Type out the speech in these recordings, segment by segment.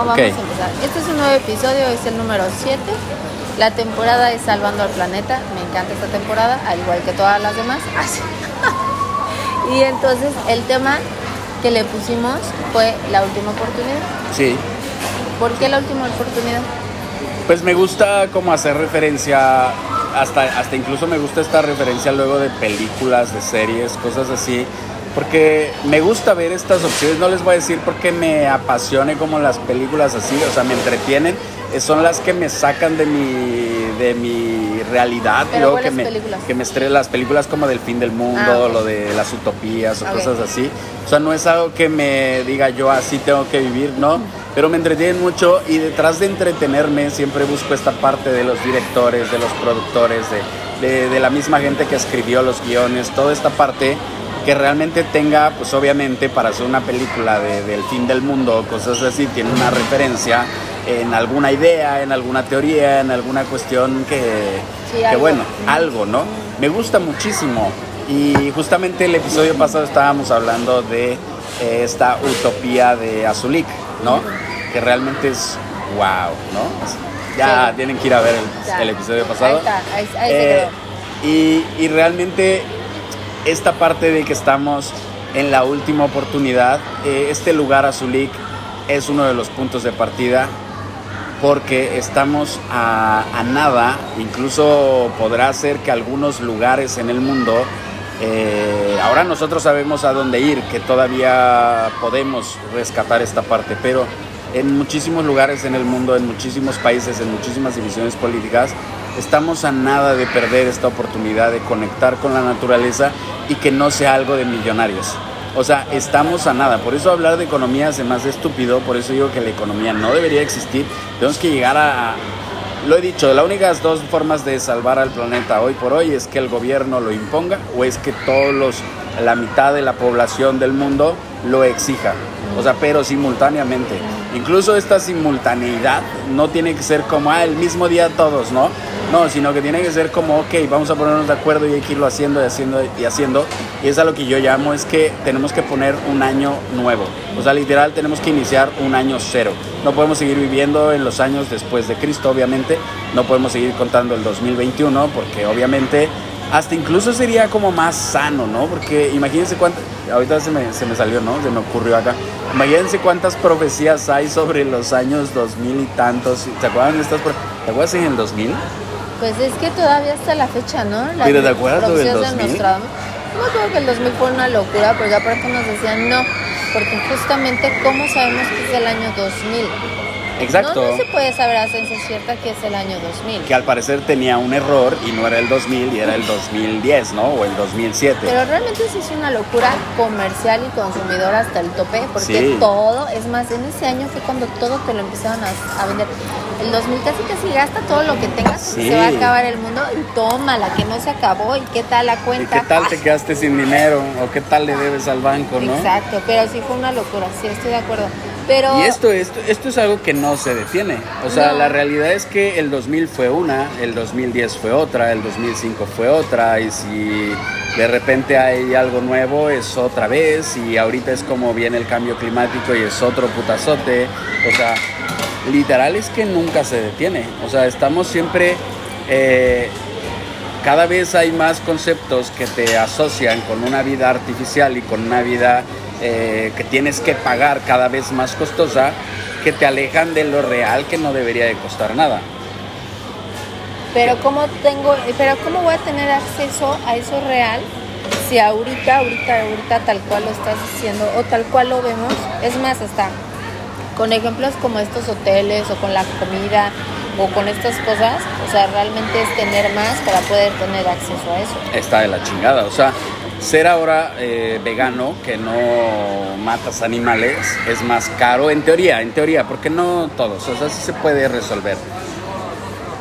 Vamos a empezar. Este es un nuevo episodio, es el número 7. La temporada es Salvando al Planeta. Me encanta esta temporada, al igual que todas las demás. Ah, y entonces el tema que le pusimos fue la última oportunidad. Sí. ¿Por qué la última oportunidad? Pues me gusta como hacer referencia, hasta, hasta incluso me gusta esta referencia luego de películas, de series, cosas así, porque me gusta ver estas opciones, no les voy a decir porque me apasione como las películas así, o sea, me entretienen, eh, son las que me sacan de mi, de mi realidad, Pero luego que ¿cuáles me, películas? que me estrellan las películas como del fin del mundo, Ah, ok. lo de las utopías o Ok. cosas así, o sea, no es algo que me diga yo así tengo que vivir, ¿no? Pero me entretienen mucho y detrás de entretenerme siempre busco esta parte de los directores, de los productores, de, de- de la misma gente que escribió los guiones, toda esta parte que realmente tenga, pues obviamente para hacer una película de- del fin del mundo o cosas así, tiene una referencia en alguna idea, en alguna teoría, en alguna cuestión que, Sí, que algo. bueno, algo, ¿no? Me gusta muchísimo. Y justamente el episodio pasado estábamos hablando de eh, esta utopía de Azulik, ¿no? Que realmente es wow, ¿no? Ya Sí. tienen que ir a ver el, el episodio pasado. Ahí está, ahí, ahí se Eh, quedó. y, y realmente esta parte de que estamos en la última oportunidad, eh, este lugar Azulik es uno de los puntos de partida porque estamos a, a nada, incluso podrá ser que algunos lugares en el mundo, eh, ahora nosotros sabemos a dónde ir, que todavía podemos rescatar esta parte, pero en muchísimos lugares en el mundo, en muchísimos países, en muchísimas divisiones políticas, estamos a nada de perder esta oportunidad de conectar con la naturaleza y que no sea algo de millonarios. O sea, estamos a nada. Por eso hablar de economía se me hace estúpido. Por eso digo que la economía no debería existir. Tenemos que llegar a... Lo he dicho, las únicas dos formas de salvar al planeta hoy por hoy es que el gobierno lo imponga o es que todos los, la mitad de la población del mundo lo exija. O sea, pero simultáneamente. Incluso esta simultaneidad no tiene que ser como, ah, el mismo día todos, ¿no? No, sino que tiene que ser como, ok, vamos a ponernos de acuerdo y hay que irlo haciendo y haciendo y haciendo. Y es a lo que yo llamo, es que tenemos que poner un año nuevo. O sea, literal, tenemos que iniciar un año cero. No podemos seguir viviendo en los años después de Cristo, obviamente. No podemos seguir contando el 2021 porque obviamente hasta incluso sería como más sano, ¿no? Porque imagínense cuántas, ahorita se me, se me salió, ¿no? Se me ocurrió acá. Imagínense cuántas profecías hay sobre los años 2000 y tantos. ¿Se acuerdan de estas? ¿Te acuerdas en el 2000? Pues es que todavía está la fecha, ¿no? La ¿Pero te acuerdas del profecías de 2000? Nostradamus. Yo me acuerdo que el 2000 fue una locura, porque aparte nos decían no, porque justamente, ¿cómo sabemos que es el año 2000? Exacto. No, no se puede saber a ciencia cierta que es el año 2000. Que al parecer tenía un error y no era el 2000 y era el 2010, ¿no? O el 2007. Pero realmente sí es una locura comercial y consumidora hasta el tope, porque Sí. todo, es más, en ese año fue cuando todo te lo empezaron a, a vender. El 2000 casi casi gasta todo lo que tengas, Sí. se va a acabar el mundo y toma la que no se acabó y qué tal la ¿Y cuenta. qué tal te quedaste sin dinero? ¿O qué tal le debes al banco, no? Exacto, pero sí fue una locura, sí, estoy de acuerdo. Pero Y esto, esto, esto es algo que no se detiene. O sea, No. la realidad es que el 2000 fue una, el 2010 fue otra, el 2005 fue otra, y si de repente hay algo nuevo es otra vez, y ahorita es como viene el cambio climático y es otro putazote. O sea, literal es que nunca se detiene. O sea, estamos siempre... eh, cada vez hay más conceptos que te asocian con una vida artificial y con una vida eh, que tienes que pagar cada vez más costosa, que te alejan de lo real que no debería de costar nada. Pero cómo tengo, pero cómo voy a tener acceso a eso real si ahorita, ahorita, ahorita tal cual lo estás diciendo o tal cual lo vemos, es más hasta con ejemplos como estos hoteles o con la comida o con estas cosas, o sea, realmente es tener más para poder tener acceso a eso. Está de la chingada. O sea, ser ahora eh, vegano, que no matas animales, es más caro en teoría, en teoría, porque no todos, o sea, sí se puede resolver.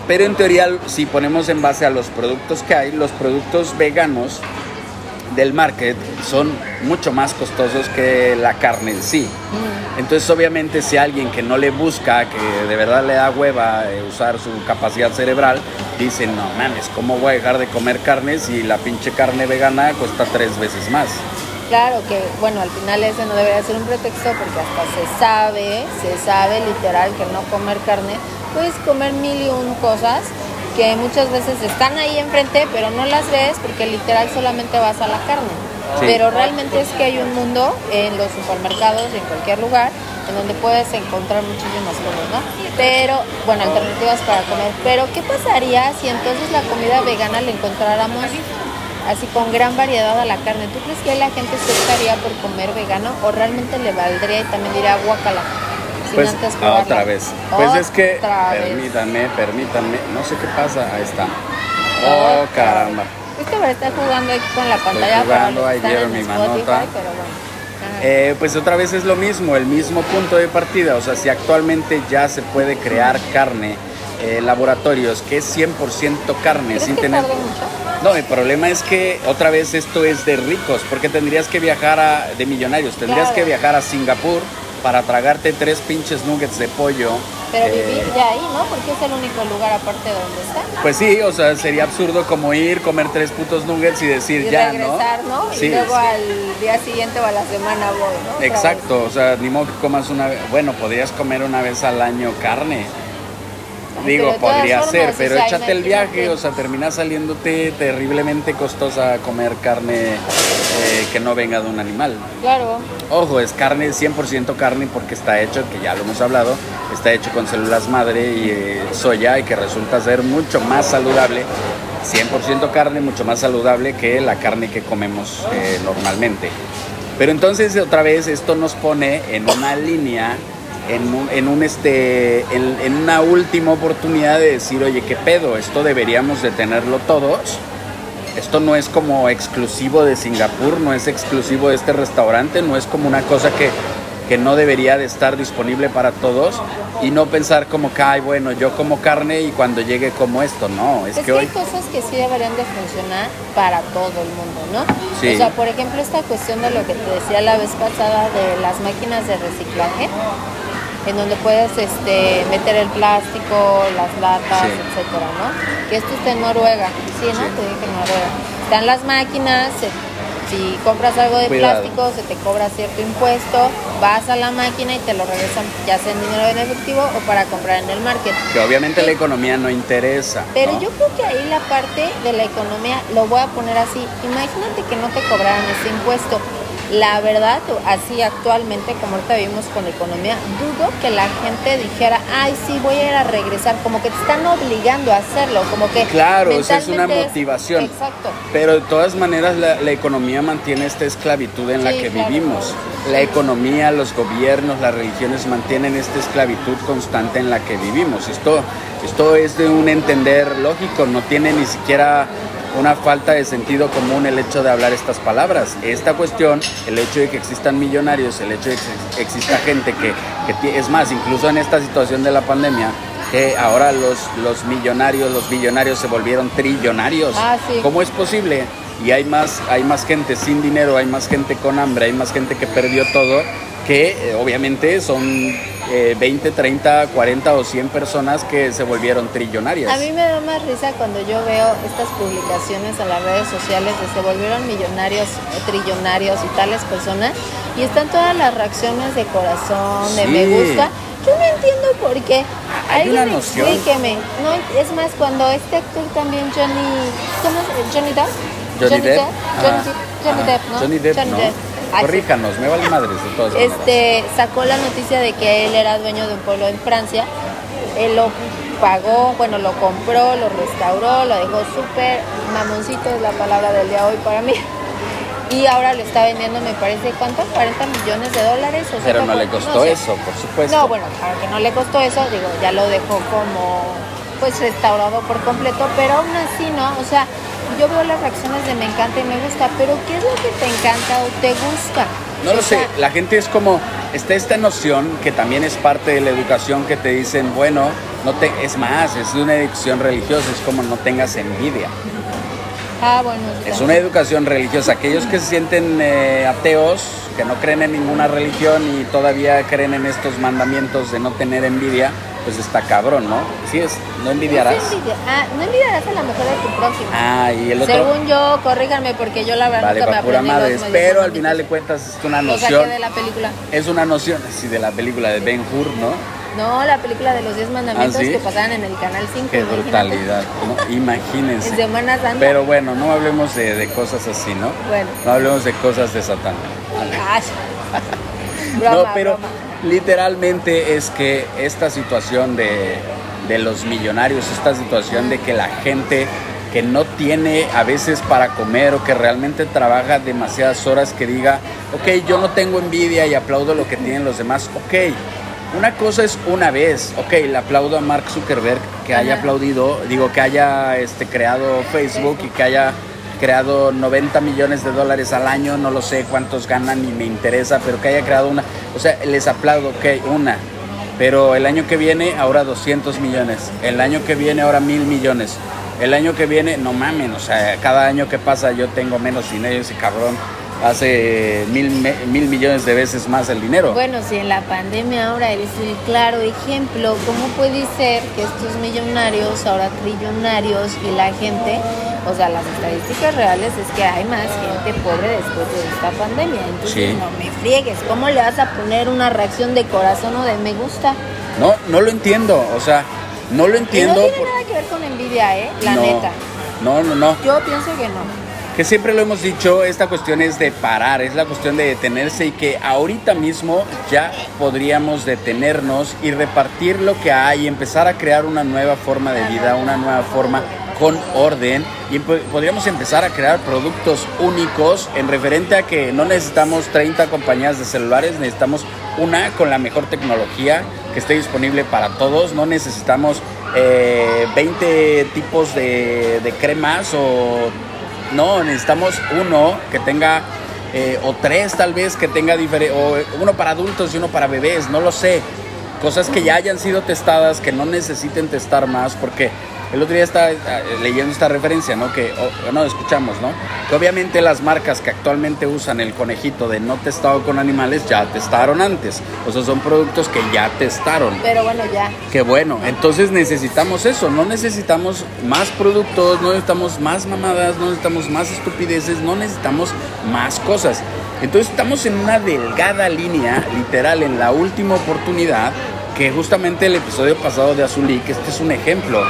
Pero en teoría, si ponemos en base a los productos que hay, los productos veganos del market son mucho más costosos que la carne en sí. Entonces, obviamente, si alguien que no le busca, que de verdad le da hueva eh, usar su capacidad cerebral, dice, no mames, ¿cómo voy a dejar de comer carne si la pinche carne vegana cuesta tres veces más? Claro que, bueno, al final ese no debería ser un pretexto porque hasta se sabe, se sabe literal que no comer carne, puedes comer mil y un cosas que muchas veces están ahí enfrente, pero no las ves porque literal solamente vas a la carne. Sí. Pero realmente es que hay un mundo en los supermercados, en cualquier lugar, en donde puedes encontrar muchísimas cosas, ¿no? Pero, bueno, alternativas para comer. Pero, ¿qué pasaría si entonces la comida vegana la encontráramos así con gran variedad a la carne? ¿Tú crees que la gente se optaría por comer vegano o realmente le valdría y también diría guacala? Sin Pues antes probarla"? otra vez. Pues es que, Otra vez. permítanme, no sé qué pasa, ahí está. Oh, caramba. Es que me está jugando aquí con la pantalla. para jugando, ahí mi Spotify, manota. Pero bueno. Eh, pues otra vez es lo mismo, el mismo punto de partida. O sea, si actualmente ya se puede crear carne, eh, laboratorios que es 100% carne, ¿Crees sin que tener... No, el problema es que otra vez esto es de ricos, porque tendrías que viajar a, de millonarios, tendrías Claro. que viajar a Singapur para tragarte tres pinches nuggets de pollo. Pero eh, vivir ya ahí, ¿no? Porque es el único lugar aparte de donde está. Pues sí, o sea, sería absurdo como ir, comer tres putos nuggets y decir Y ya, regresar, ¿no? Sí, y luego sí. al día siguiente o a la semana voy, ¿no? Exacto, o sea, ni modo que comas una vez, bueno, podrías comer una vez al año carne. Digo, podría formas, ser, o pero sea, échate el viaje, o sea, termina saliéndote terriblemente costosa comer carne eh, que no venga de un animal. Claro. Ojo, es carne, 100% carne porque está hecho, que ya lo hemos hablado, está hecho con células madre y eh, soya y que resulta ser mucho más saludable, 100% carne, mucho más saludable que la carne que comemos eh, normalmente. Pero entonces otra vez esto nos pone en una línea, en, un, en, un, este, en, en una última oportunidad de decir, oye, ¿qué pedo? Esto deberíamos de tenerlo todos. Esto no es como exclusivo de Singapur, no es exclusivo de este restaurante, no es como una cosa que, que no debería de estar disponible para todos y no pensar como que, ay, bueno, yo como carne y cuando llegue como esto, no, es Es que que hay cosas que sí deberían de funcionar para todo el mundo, ¿no? Sí. O sea, por ejemplo, esta cuestión de lo que te decía la vez pasada de las máquinas de reciclaje, en donde puedes este, meter el plástico, las latas, Sí. etcétera, ¿no? Que esto está en Noruega, sí, ¿no? Sí. Te dije en Noruega. Están las máquinas, se- si compras algo de Cuidado. plástico, se te cobra cierto impuesto, vas a la máquina y te lo regresan ya sea en dinero en efectivo o para comprar en el market. Que obviamente la economía no interesa. Pero ¿no? yo creo que ahí la parte de la economía, lo voy a poner así, imagínate que no te cobraran ese impuesto. La verdad, así actualmente, como ahorita vivimos con la economía, dudo que la gente dijera, ay, sí, voy a ir a regresar, como que te están obligando a hacerlo, como que... Claro, o sea, es una motivación. Exacto. Pero de todas maneras la, la economía mantiene esta esclavitud en la que claro. vivimos. La economía, los gobiernos, las religiones mantienen esta esclavitud constante en la que vivimos. Esto, esto es de un entender lógico, no tiene ni siquiera una falta de sentido común el hecho de hablar estas palabras. Esta cuestión, el hecho de que existan millonarios, el hecho de que exista gente que, que es más, incluso en esta situación de la pandemia, que ahora los, los millonarios, los billonarios se volvieron trillonarios. Ah, sí. ¿Cómo es posible? Y hay más, hay más gente sin dinero, hay más gente con hambre, hay más gente que perdió todo, que eh, obviamente son eh, 20, 30, 40 o 100 personas que se volvieron trillonarias. A mí me da más risa cuando yo veo estas publicaciones en las redes sociales de se volvieron millonarios, trillonarios y tales personas y están todas las reacciones de corazón, de me gusta. Yo no entiendo por qué. Hay Alguien una noción. explíqueme. No, es más, cuando este actor también, Johnny... ¿Cómo es? ¿Johnny Depp? Johnny Depp. Johnny, Depp, Johnny Depp, ¿no? Johnny Depp, no. Ay, sí. Corríjanos, me vale madres de todas maneras. Este sacó la noticia de que él era dueño de un pueblo en Francia. Él lo pagó, bueno, lo compró, lo restauró, lo dejó súper mamoncito es la palabra del día hoy para mí. Y ahora lo está vendiendo, me parece, ¿cuánto? 40 millones de dólares. O Pero no le costó sé. eso, por supuesto. No, bueno, aunque no le costó eso, digo, ya lo dejó como pues restaurado por completo, pero aún así, ¿no? O sea, yo veo las reacciones de me encanta y me gusta, pero ¿qué es lo que te encanta o te gusta? No lo sé, la gente es como, está esta noción que también es parte de la educación que te dicen, bueno, no te, es más, es una educación religiosa, es como no tengas envidia. Ah, bueno. Es una educación religiosa. Aquellos que se sienten eh, ateos, que no creen en ninguna religión y todavía creen en estos mandamientos de no tener envidia, pues está cabrón, ¿no? Sí es, no envidiarás. No, envidia- ah, no envidiarás a la mejor de tu próximo. Ah, y el otro. Según yo, corríganme porque yo la verdad Vale, nunca me pura madre. Pero al final de cuentas es una noción. de la película. Es una noción, sí, de la película de Ben Hur, ¿no? No, la película de los 10 mandamientos ¿Ah, sí? que pasaban en el canal 5. Qué brutalidad, ¿no? Imagínense. Es de Semana Santa. Pero bueno, no hablemos de, de cosas así, ¿no? Bueno. No hablemos de cosas de Satán. Ay. Broma, no, pero broma. Literalmente es que esta situación de, de los millonarios, esta situación de que la gente que no tiene a veces para comer o que realmente trabaja demasiadas horas que diga, ok, yo no tengo envidia y aplaudo lo que tienen los demás, ok. Una cosa es una vez, ok, le aplaudo a Mark Zuckerberg que haya aplaudido, digo que haya este, creado Facebook y que haya creado 90 millones de dólares al año, no lo sé cuántos ganan ni me interesa, pero que haya creado una, o sea, les aplaudo, ok, una, pero el año que viene ahora 200 millones, el año que viene ahora mil millones, el año que viene, no mamen, o sea, cada año que pasa yo tengo menos dinero, ese cabrón hace mil, mil millones de veces más el dinero. Bueno, si en la pandemia ahora eres el claro ejemplo, ¿cómo puede ser que estos millonarios, ahora trillonarios y la gente, o sea, las estadísticas reales es que hay más gente pobre después de esta pandemia? Entonces, Sí. no me friegues, ¿cómo le vas a poner una reacción de corazón o de me gusta? No, no lo entiendo, o sea, no lo Y no entiendo. tiene por- nada que ver con envidia, ¿eh? La no, neta. No, no, no. Yo pienso que no. Que siempre lo hemos dicho, esta cuestión es de parar, es la cuestión de detenerse y que ahorita mismo ya podríamos detenernos y repartir lo que hay empezar a crear una nueva forma de vida, una nueva forma con orden y po- podríamos empezar a crear productos únicos en referente a que no necesitamos 30 compañías de celulares, necesitamos una con la mejor tecnología que esté disponible para todos, no necesitamos eh, 20 tipos de cremas o no, necesitamos uno que tenga, eh, o tres tal vez, que tenga diferente, o uno para adultos y uno para bebés, no lo sé. Cosas que ya hayan sido testadas, que no necesiten testar más, porque el otro día estaba eh, leyendo esta referencia, ¿no? Que, o- no, escuchamos, ¿no? Que obviamente las marcas que actualmente usan el conejito de no testado con animales ya testaron antes. O sea, son productos que ya testaron. Pero bueno, ya. Qué bueno, entonces necesitamos eso, no necesitamos más productos, no necesitamos más mamadas, no necesitamos más estupideces, no necesitamos más cosas. Entonces estamos en una delgada línea, literal, en la última oportunidad, que justamente el episodio pasado de Azulí, que este es un ejemplo.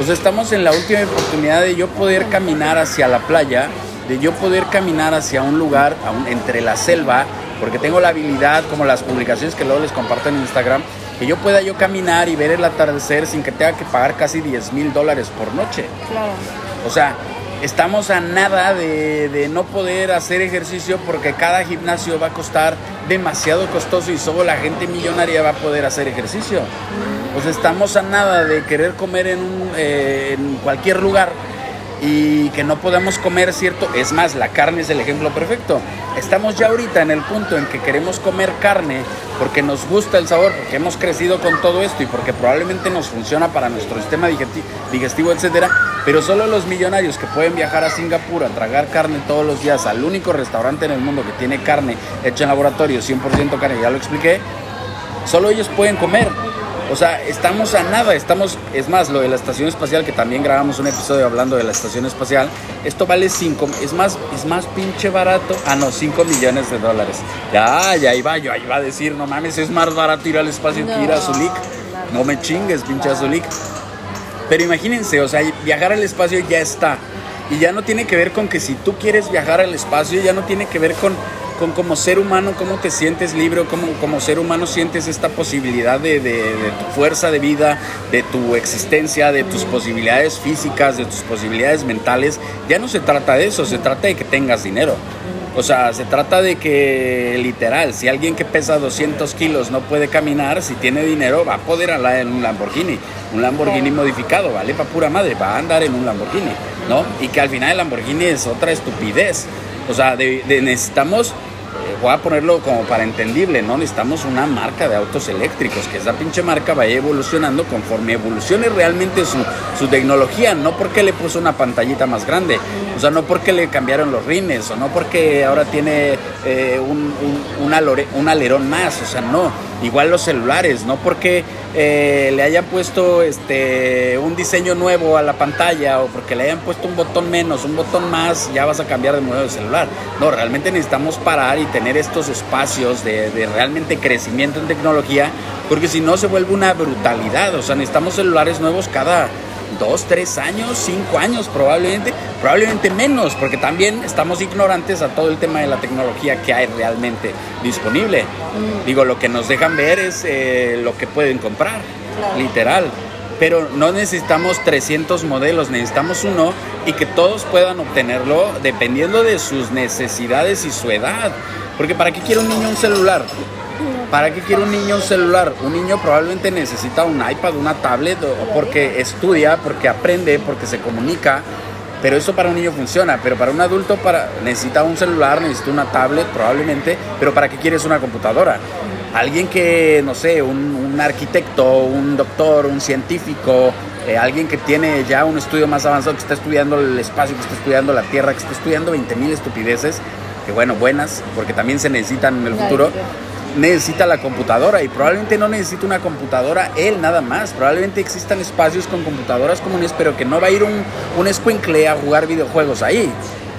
O sea, estamos en la última oportunidad de yo poder caminar hacia la playa, de yo poder caminar hacia un lugar un- entre la selva, porque tengo la habilidad, como las publicaciones que luego les comparto en Instagram, que yo pueda yo caminar y ver el atardecer sin que tenga que pagar casi 10 mil dólares por noche. Claro. O sea, estamos a nada de, de no poder hacer ejercicio porque cada gimnasio va a costar demasiado costoso y solo la gente millonaria va a poder hacer ejercicio. Sea, estamos a nada de querer comer en, eh, en cualquier lugar y que no podamos comer cierto. Es más, la carne es el ejemplo perfecto. Estamos ya ahorita en el punto en que queremos comer carne porque nos gusta el sabor, porque hemos crecido con todo esto y porque probablemente nos funciona para nuestro sistema digesti- digestivo, etcétera. Pero solo los millonarios que pueden viajar a Singapur a tragar carne todos los días al único restaurante en el mundo que tiene carne hecha en laboratorio, 100% carne, ya lo expliqué, solo ellos pueden comer. O sea, estamos a nada, estamos, es más, lo de la estación espacial, que también grabamos un episodio hablando de la estación espacial, esto vale 5, es más, es más pinche barato, ah no, 5 millones de dólares. Ya, ya iba, yo iba a decir, no mames, es más barato ir al espacio que ir a Zulik. no. No me chingues, pinche Azulik. Pero imagínense, o sea, viajar al espacio ya está. Y ya no tiene que ver con que si tú quieres viajar al espacio, ya no tiene que ver con, con como ser humano, cómo te sientes libre, o cómo como ser humano sientes esta posibilidad de, de- de tu fuerza de vida, de tu existencia, de tus posibilidades físicas, de tus posibilidades mentales. Ya no se trata de eso, se trata de que tengas dinero. O sea, se trata de que literal, si alguien que pesa 200 kilos no puede caminar, si tiene dinero va a poder andar en un Lamborghini. Un Lamborghini modificado, vale para pura madre, va a andar en un Lamborghini, ¿no? Y que al final el Lamborghini es otra estupidez. O sea, de, de- necesitamos, voy a ponerlo como para entendible, ¿no? Necesitamos una marca de autos eléctricos, que esa pinche marca vaya evolucionando conforme evolucione realmente su, su tecnología, no porque le puso una pantallita más grande, o sea, no porque le cambiaron los rines, o no porque ahora tiene eh, un, un, un, alerón más, o sea, no. Igual los celulares, no porque eh, le hayan puesto este, un diseño nuevo a la pantalla o porque le hayan puesto un botón menos, un botón más, ya vas a cambiar de modelo de celular. No, realmente necesitamos parar y tener estos espacios de, de realmente crecimiento en tecnología, porque si no se vuelve una brutalidad, o sea, necesitamos celulares nuevos cada dos, tres años, cinco años probablemente, probablemente menos, porque también estamos ignorantes a todo el tema de la tecnología que hay realmente disponible. Mm. Digo, lo que nos dejan ver es eh, lo que pueden comprar, literal. Pero no necesitamos 300 modelos, necesitamos uno y que todos puedan obtenerlo dependiendo de sus necesidades y su edad. Porque ¿para qué quiere un niño un celular? ¿Para qué quiere un niño un celular? Un niño probablemente necesita un iPad, una tablet, porque estudia, porque aprende, porque se comunica. Pero eso para un niño funciona, pero para un adulto para, necesita un celular, necesita una tablet probablemente, pero ¿para qué quieres una computadora? Alguien que, no sé, un, arquitecto, un doctor, un científico, eh, alguien que tiene ya un estudio más avanzado, que está estudiando el espacio, que está estudiando la Tierra, que está estudiando 20.000 estupideces, que bueno, buenas, porque también se necesitan en el futuro necesita la computadora y probablemente no necesita una computadora él nada más. Probablemente existan espacios con computadoras comunes, pero que no va a ir un, un escuincle a jugar videojuegos ahí.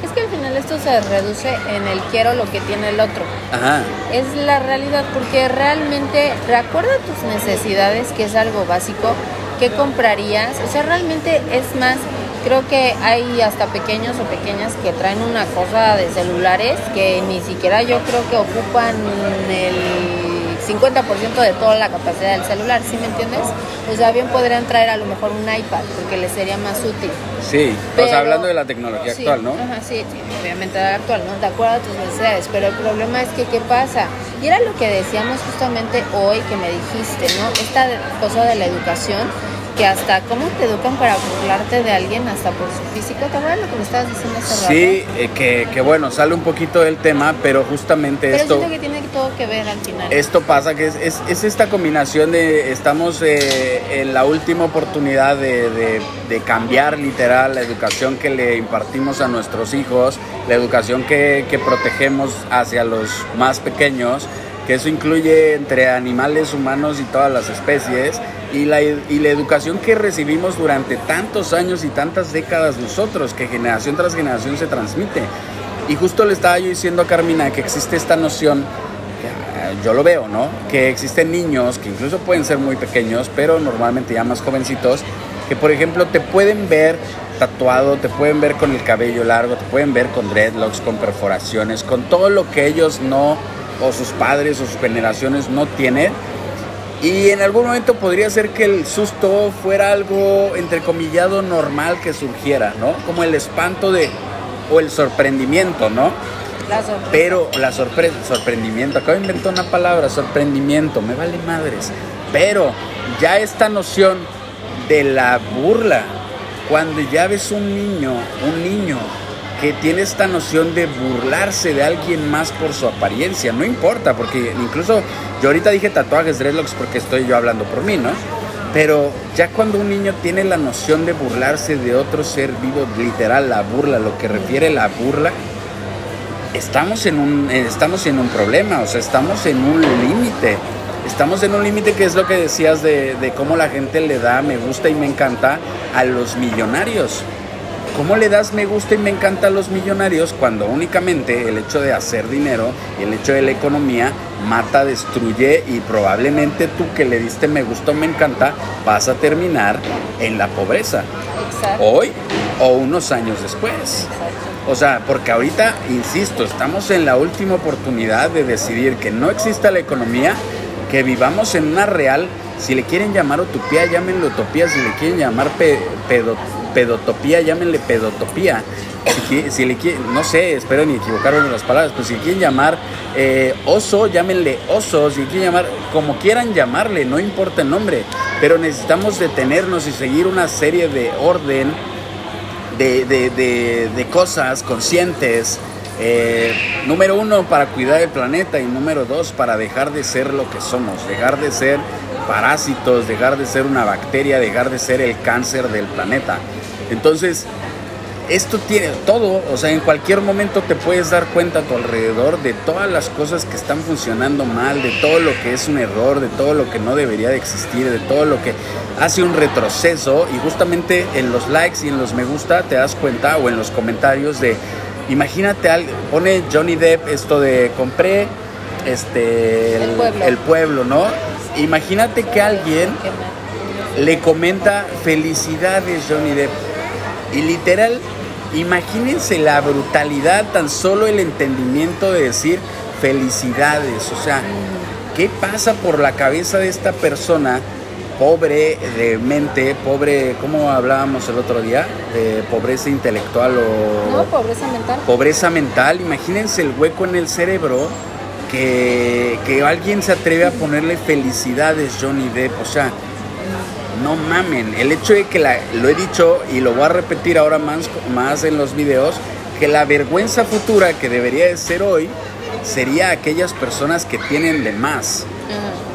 Es que al final esto se reduce en el quiero lo que tiene el otro. Ajá. Es la realidad, porque realmente recuerda tus necesidades, que es algo básico, ¿qué comprarías? O sea, realmente es más, creo que hay hasta pequeños o pequeñas que traen una cosa de celulares que ni siquiera yo creo que ocupan el 50% de toda la capacidad del celular, ¿sí me entiendes? O sea, bien podrían traer a lo mejor un iPad porque les sería más útil. Sí, o sea, hablando de la tecnología actual, ¿no? Ajá, sí, obviamente la actual, ¿no? De acuerdo a tus necesidades, pero el problema es que, ¿qué pasa? Y era lo que decíamos justamente hoy que me dijiste, ¿no? Esta cosa de la educación que hasta cómo te educan para burlarte de alguien hasta por su físico. ¿Te acuerdas lo que me estabas diciendo hace rato? Sí, eh, que, que, bueno, sale un poquito del tema, pero justamente pero esto... que tiene todo que ver al final. Esto pasa que es, es, es esta combinación de estamos eh, en la última oportunidad de, de, de, cambiar literal la educación que le impartimos a nuestros hijos, la educación que, que protegemos hacia los más pequeños, que eso incluye entre animales, humanos y todas las especies y la, y la educación que recibimos durante tantos años y tantas décadas nosotros, que generación tras generación se transmite. Y justo le estaba yo diciendo a Carmina que existe esta noción, eh, yo lo veo, ¿no? Que existen niños que incluso pueden ser muy pequeños, pero normalmente ya más jovencitos, que por ejemplo te pueden ver tatuado, te pueden ver con el cabello largo, te pueden ver con dreadlocks, con perforaciones, con todo lo que ellos no, o sus padres o sus generaciones no tienen y en algún momento podría ser que el susto fuera algo entrecomillado normal que surgiera, ¿no? Como el espanto de, o el sorprendimiento, ¿no? La sorpresa. Pero la sorpresa, sorprendimiento, acabo de inventar una palabra, sorprendimiento, me vale madres. Pero ya esta noción de la burla, cuando ya ves un niño, un niño que tiene esta noción de burlarse de alguien más por su apariencia. No importa, porque incluso yo ahorita dije tatuajes, dreadlocks, porque estoy yo hablando por mí, ¿no? Pero ya cuando un niño tiene la noción de burlarse de otro ser vivo, literal, la burla, lo que refiere la burla, estamos en un, estamos en un problema, o sea, estamos en un límite. Estamos en un límite que es lo que decías de, de cómo la gente le da me gusta y me encanta a los millonarios. ¿Cómo le das me gusta y me encanta a los millonarios cuando únicamente el hecho de hacer dinero y el hecho de la economía mata, destruye y probablemente tú que le diste me gusta o me encanta vas a terminar en la pobreza? Exacto. Hoy o unos años después. Exacto. O sea, porque ahorita, insisto, estamos en la última oportunidad de decidir que no exista la economía, que vivamos en una real, si le quieren llamar utopía, llámenlo utopía, si le quieren llamar pe pedo pedotopía, llámenle pedotopía. Si, le quieren, no sé, espero ni equivocarme en las palabras, pues si quieren llamar eh, oso, llámenle oso, si quieren llamar, como quieran llamarle, no importa el nombre, pero necesitamos detenernos y seguir una serie de orden, de, de, de, de cosas conscientes. Eh, número uno, para cuidar el planeta y número dos, para dejar de ser lo que somos, dejar de ser parásitos, dejar de ser una bacteria, dejar de ser el cáncer del planeta. Entonces, esto tiene todo, o sea, en cualquier momento te puedes dar cuenta a tu alrededor de todas las cosas que están funcionando mal, de todo lo que es un error, de todo lo que no debería de existir, de todo lo que hace un retroceso y justamente en los likes y en los me gusta te das cuenta o en los comentarios de, imagínate, pone Johnny Depp esto de compré este El pueblo. el pueblo, ¿no? Imagínate que alguien le comenta felicidades Johnny Depp y literal, imagínense la brutalidad, tan solo el entendimiento de decir felicidades. O sea, ¿qué pasa por la cabeza de esta persona? Pobre de mente, pobre, ¿cómo hablábamos el otro día? De pobreza intelectual o... No, pobreza mental. Pobreza mental, imagínense el hueco en el cerebro que, que alguien se atreve a ponerle felicidades Johnny Depp, o sea, no mamen. El hecho de que la, lo he dicho y lo voy a repetir ahora más, más en los videos, que la vergüenza futura que debería de ser hoy sería aquellas personas que tienen de más.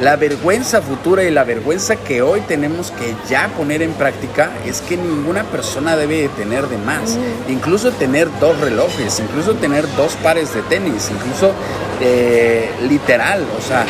La vergüenza futura y la vergüenza que hoy tenemos que ya poner en práctica es que ninguna persona debe de tener de más. Incluso tener dos relojes, incluso tener dos pares de tenis, incluso eh, literal, o sea,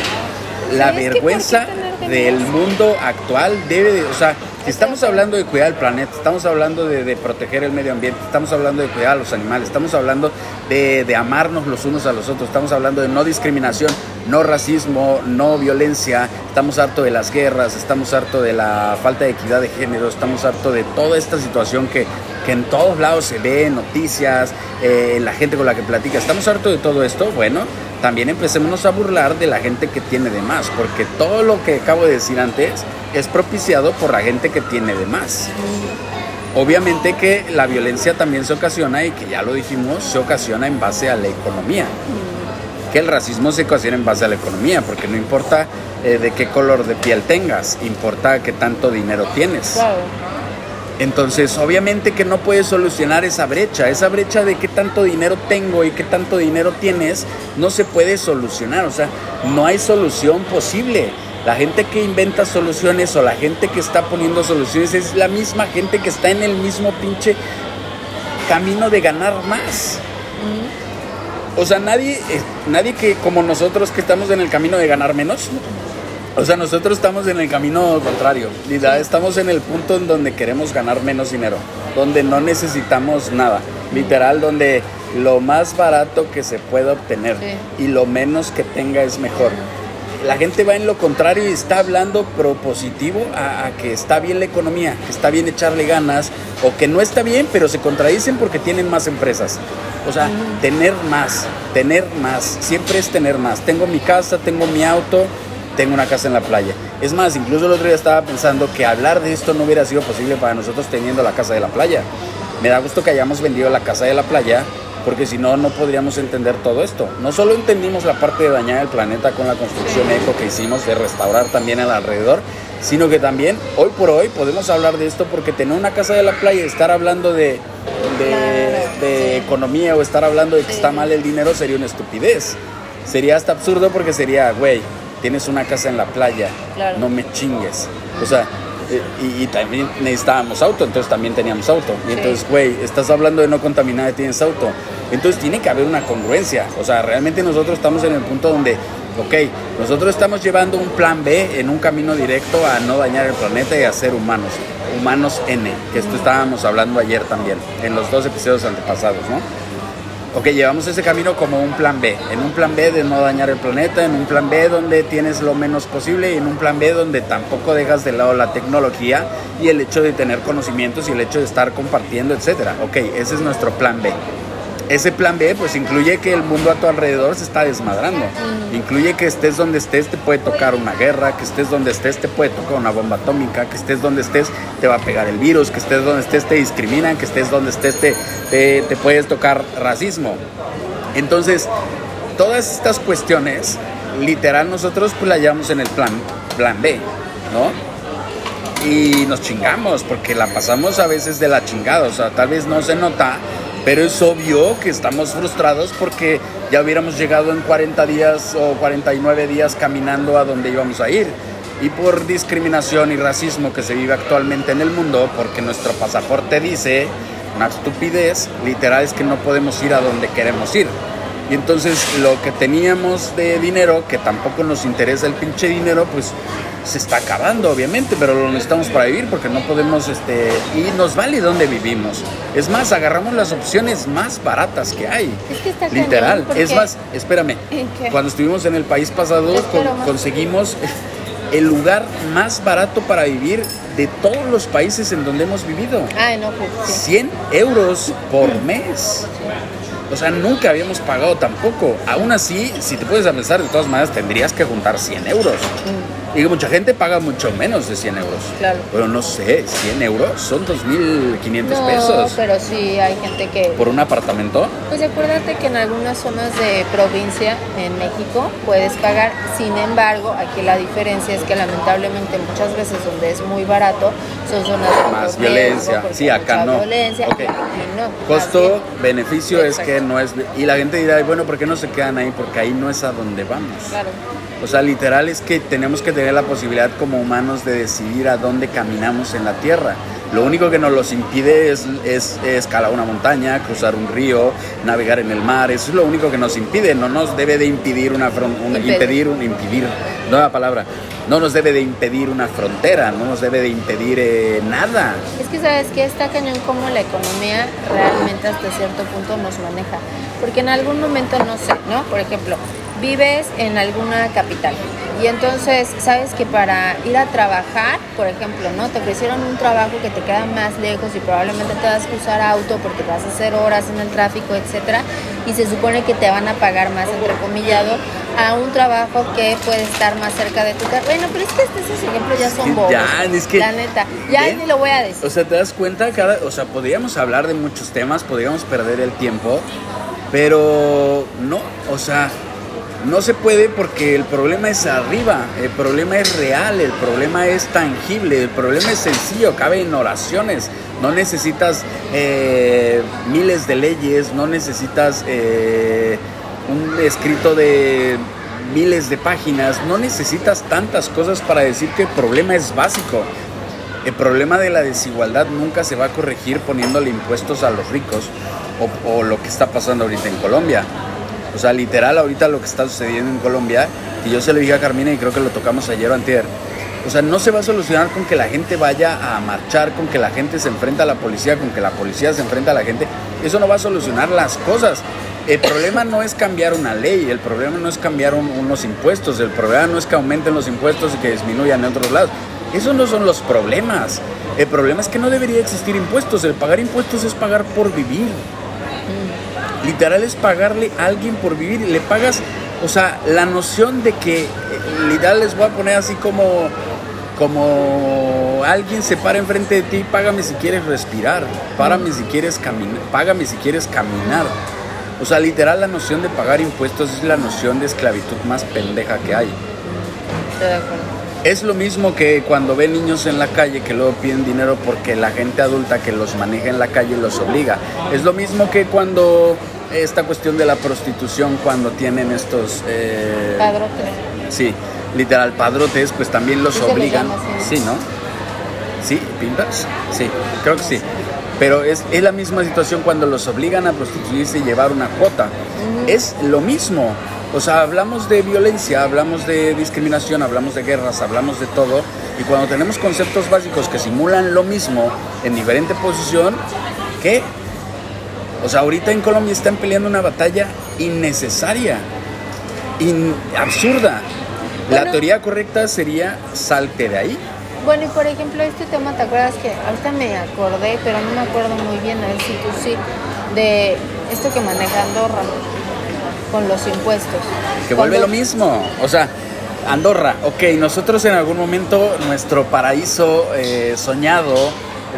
la vergüenza del mundo actual debe de, o sea, si estamos hablando de cuidar el planeta, estamos hablando de, proteger el medio ambiente, estamos hablando de cuidar a los animales, estamos hablando de, de, amarnos los unos a los otros, estamos hablando de no discriminación, no racismo, no violencia, estamos harto de las guerras, estamos harto de la falta de equidad de género, estamos harto de toda esta situación que, que en todos lados se ve, noticias, eh, la gente con la que platica, estamos harto de todo esto, bueno, también empecémonos a burlar de la gente que tiene de más, porque todo lo que acabo de decir antes es propiciado por la gente que tiene de más. Obviamente que la violencia también se ocasiona, y que ya lo dijimos, se ocasiona en base a la economía. Que el racismo se ocasiona en base a la economía, porque no importa eh, de qué color de piel tengas, importa qué tanto dinero tienes. Entonces, obviamente que no puedes solucionar esa brecha. Esa brecha de qué tanto dinero tengo y qué tanto dinero tienes, no se puede solucionar. O sea, no hay solución posible. La gente que inventa soluciones o la gente que está poniendo soluciones es la misma gente que está en el mismo pinche camino de ganar más. O sea, nadie, eh, nadie que como nosotros que estamos en el camino de ganar menos, o sea, nosotros estamos en el camino contrario. Estamos en el punto en donde queremos ganar menos dinero, donde no necesitamos nada. Literal, donde lo más barato que se pueda obtener y lo menos que tenga es mejor. La gente va en lo contrario y está hablando propositivo a, que está bien la economía, que está bien echarle ganas, o que no está bien, pero se contradicen porque tienen más empresas. O sea, tener más, tener más, siempre es tener más. Tengo mi casa, tengo mi auto, tengo una casa en la playa. Es más, incluso el otro día estaba pensando que hablar de esto no hubiera sido posible para nosotros teniendo la casa de la playa. Me da gusto que hayamos vendido la casa de la playa porque si no, no podríamos entender todo esto. No solo entendimos la parte de dañar el planeta con la construcción eco que hicimos, de restaurar también el alrededor, sino que también hoy por hoy podemos hablar de esto porque tener una casa de la playa y estar hablando de, de, economía o estar hablando de que está mal el dinero sería una estupidez. Sería hasta absurdo porque sería, güey, tienes una casa en la playa, no me chingues. O sea, eh, y, también necesitábamos auto, entonces también teníamos auto. Y entonces, güey, estás hablando de no contaminar y tienes auto. Entonces tiene que haber una congruencia. O sea, realmente nosotros estamos en el punto donde, ok, nosotros estamos llevando un plan B en un camino directo a no dañar el planeta y a ser humanos. Humanos N, que esto estábamos hablando ayer también, en los dos episodios antepasados, ¿no? Ok, llevamos ese camino como un plan B, en un plan B de no dañar el planeta, en un plan B donde tienes lo menos posible y en un plan B donde tampoco dejas de lado la tecnología y el hecho de tener conocimientos y el hecho de estar compartiendo, etcétera. Ok, ese es nuestro plan B. Ese plan B pues incluye que el mundo a tu alrededor se está desmadrando. Incluye que estés donde estés te puede tocar una guerra, que estés donde estés te puede tocar una bomba atómica, que estés donde estés te va a pegar el virus, que estés donde estés te discriminan, que estés donde estés te, te, puedes tocar racismo. Entonces, todas estas cuestiones, literal nosotros pues la llevamos en el plan, plan B, ¿no? Y nos chingamos porque la pasamos a veces de la chingada, o sea, tal vez no se nota pero es obvio que estamos frustrados porque ya hubiéramos llegado en 40 días o 49 días caminando a donde íbamos a ir. Y por discriminación y racismo que se vive actualmente en el mundo, porque nuestro pasaporte dice, una estupidez, literal es que no podemos ir a donde queremos ir. Y entonces lo que teníamos de dinero, que tampoco nos interesa el pinche dinero, pues se está acabando, obviamente, pero lo necesitamos para vivir porque no podemos, este, y nos vale donde vivimos. Es más, agarramos las opciones más baratas que hay. Es que está Literal. cañón, Es más, espérame, ¿Qué? cuando estuvimos en el país pasado, con- conseguimos el lugar más barato para vivir de todos los países en donde hemos vivido. Ay, no, pues sí. 100 euros por mes. O sea, nunca habíamos pagado tampoco. Aún así, si te puedes pensar, de todas maneras tendrías que juntar 100 euros. Y mucha gente paga mucho menos de 100 euros. Claro. Pero no sé, 100 euros son 2.500 No, pesos. pero sí hay gente que... ¿Por un apartamento? Pues acuérdate que en algunas zonas de provincia en México puedes pagar, sin embargo, aquí la diferencia es que lamentablemente muchas veces donde es muy barato son zonas de Más violencia. riesgo, Sí, acá no. violencia, Ok. y aquí no, más bien. Costo-beneficio es que no es... Y la gente dirá, bueno, ¿por qué no se quedan ahí? Porque ahí no es a donde vamos. Claro. O sea, literal es que tenemos que tener la posibilidad como humanos de decidir a dónde caminamos en la Tierra. Lo único que nos los impide es, es escalar una montaña, cruzar un río, navegar en el mar. Eso es lo único que nos impide. No nos debe de impedir una frontera. Impedir. Impedir, un, impedir, nueva palabra. No nos debe de impedir una frontera, no nos debe de impedir eh, nada. Es que sabes que está cañón como la economía realmente hasta cierto punto nos maneja. Porque en algún momento, no sé, ¿no? Por ejemplo, vives en alguna capital y entonces sabes que para ir a trabajar, por ejemplo, ¿no? Te ofrecieron un trabajo que te queda más lejos y probablemente te vas a usar auto porque vas a hacer horas en el tráfico, etcétera, y se supone que te van a pagar más entrecomillado a un trabajo que puede estar más cerca de tu casa. Bueno, pero es que estos ejemplos ya son bobos. ya, es que- la neta, ya ni lo voy a decir. O sea, te das cuenta, cada, o sea, podríamos hablar de muchos temas, podríamos perder el tiempo, pero no, o sea, no se puede porque el problema es arriba, el problema es real, el problema es tangible, el problema es sencillo, cabe en oraciones. No necesitas eh, miles de leyes, no necesitas eh, un escrito de miles de páginas, no necesitas tantas cosas para decir que el problema es básico. El problema de la desigualdad nunca se va a corregir poniéndole impuestos a los ricos o, o lo que está pasando ahorita en Colombia. O sea, literal, ahorita lo que está sucediendo en Colombia, y yo se lo dije a Carmina y creo que lo tocamos ayer o antier, o sea, no se va a solucionar con que la gente vaya a marchar, con que la gente se enfrenta a la policía, con que la policía se enfrenta a la gente. Eso no va a solucionar las cosas. El problema no es cambiar una ley, el problema no es cambiar un- unos impuestos, el problema no es que aumenten los impuestos y que disminuyan en otros lados. Esos no son los problemas. El problema es que no debería existir impuestos. El pagar impuestos es pagar por vivir. Literal es pagarle a alguien por vivir. Le pagas, o sea, la noción de que, eh, literal les voy a poner así como, como alguien se para enfrente de ti, págame si quieres respirar, págame si quieres caminar, págame si quieres caminar. O sea, literal la noción de pagar impuestos es la noción de esclavitud más pendeja que hay. Estoy de acuerdo. Es lo mismo que cuando ven niños en la calle que luego piden dinero porque la gente adulta que los maneja en la calle los obliga. Es lo mismo que cuando esta cuestión de la prostitución, cuando tienen estos... eh, Padrote. Sí, literal, padrotes, pues también los obligan. llama Sí, ¿no? ¿Sí? ¿Pimpas? Sí, creo que sí. Pero es, es la misma situación cuando los obligan a prostituirse y llevar una cuota. Es lo mismo. O sea, hablamos de violencia, hablamos de discriminación, hablamos de guerras, hablamos de todo. Y cuando tenemos conceptos básicos que simulan lo mismo en diferente posición, ¿qué? O sea, ahorita en Colombia están peleando una batalla innecesaria, in- absurda. La teoría correcta sería salte de ahí. Bueno, y por ejemplo, este tema, ¿te acuerdas que ahorita me acordé, pero no me acuerdo muy bien, a ver si tú sí, de esto que maneja Andorra con los impuestos? Que vuelve lo mismo. O sea, Andorra, ok, nosotros en algún momento nuestro paraíso eh, soñado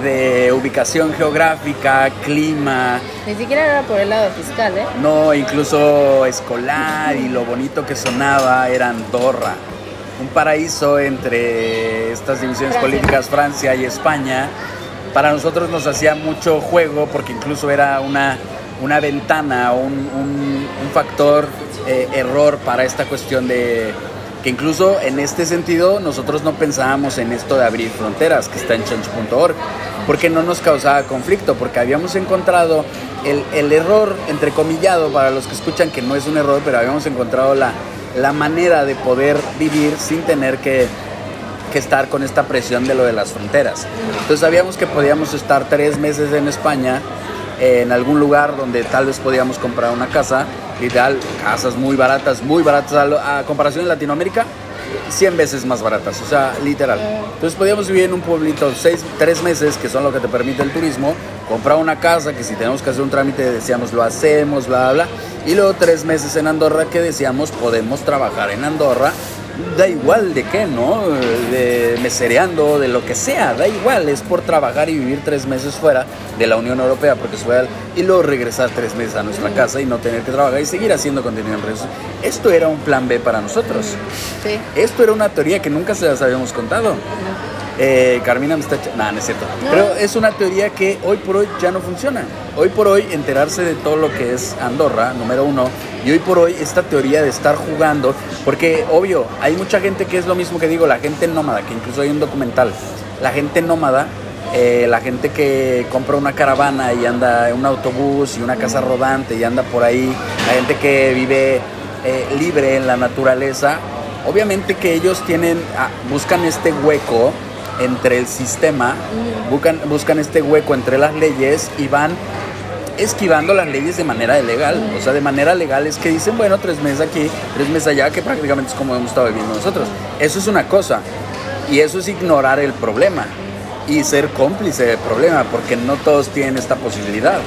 de ubicación geográfica, clima, Ni siquiera era por el lado fiscal, ¿eh? no, incluso escolar y lo bonito que sonaba era Andorra. Un paraíso entre estas divisiones Francia. políticas Francia y España. Para nosotros nos hacía mucho juego porque incluso era una, una ventana, un, un- un factor eh, error para esta cuestión de que incluso en este sentido nosotros no pensábamos en esto de abrir fronteras que está en change.org porque no nos causaba conflicto, porque habíamos encontrado el, el error, entrecomillado, para los que escuchan que no es un error, pero habíamos encontrado la, la manera de poder vivir sin tener que, que estar con esta presión de lo de las fronteras. Entonces sabíamos que podíamos estar tres meses en España, en algún lugar donde tal vez podíamos comprar una casa, ideal, casas muy baratas, muy baratas. A, a comparación de Latinoamérica, 100 veces más baratas, o sea, literal. Entonces podíamos vivir en un pueblito seis, tres meses, que son lo que te permite el turismo, comprar una casa, que si tenemos que hacer un trámite decíamos lo hacemos, bla, bla, bla, y luego tres meses en Andorra, que decíamos podemos trabajar en Andorra da igual de qué, ¿no? De mesereando, de lo que sea, da igual, es por trabajar y vivir tres meses fuera de la Unión Europea, porque es fuera, y luego regresar tres meses a nuestra casa y no tener que trabajar y seguir haciendo contenido en redes. Esto era un plan B para nosotros. Sí. Esto era una teoría que nunca se las habíamos contado. Eh, Carmina me está echando... Nah, no es cierto. No. Pero es una teoría que hoy por hoy ya no funciona. Hoy por hoy enterarse de todo lo que es Andorra, número uno, y hoy por hoy esta teoría de estar jugando, porque obvio, hay mucha gente que es lo mismo que digo, la gente nómada, que incluso hay un documental, la gente nómada, eh, la gente que compra una caravana y anda en un autobús y una casa rodante y anda por ahí, la gente que vive eh, libre en la naturaleza, obviamente que ellos tienen, ah, buscan este hueco entre el sistema, buscan, buscan este hueco entre las leyes y van esquivando las leyes de manera ilegal. O sea, de manera legal es que dicen, bueno, tres meses aquí, tres meses allá, que prácticamente es como hemos estado viviendo nosotros. Eso es una cosa. Y eso es ignorar el problema y ser cómplice del problema, porque no todos tienen esta posibilidad.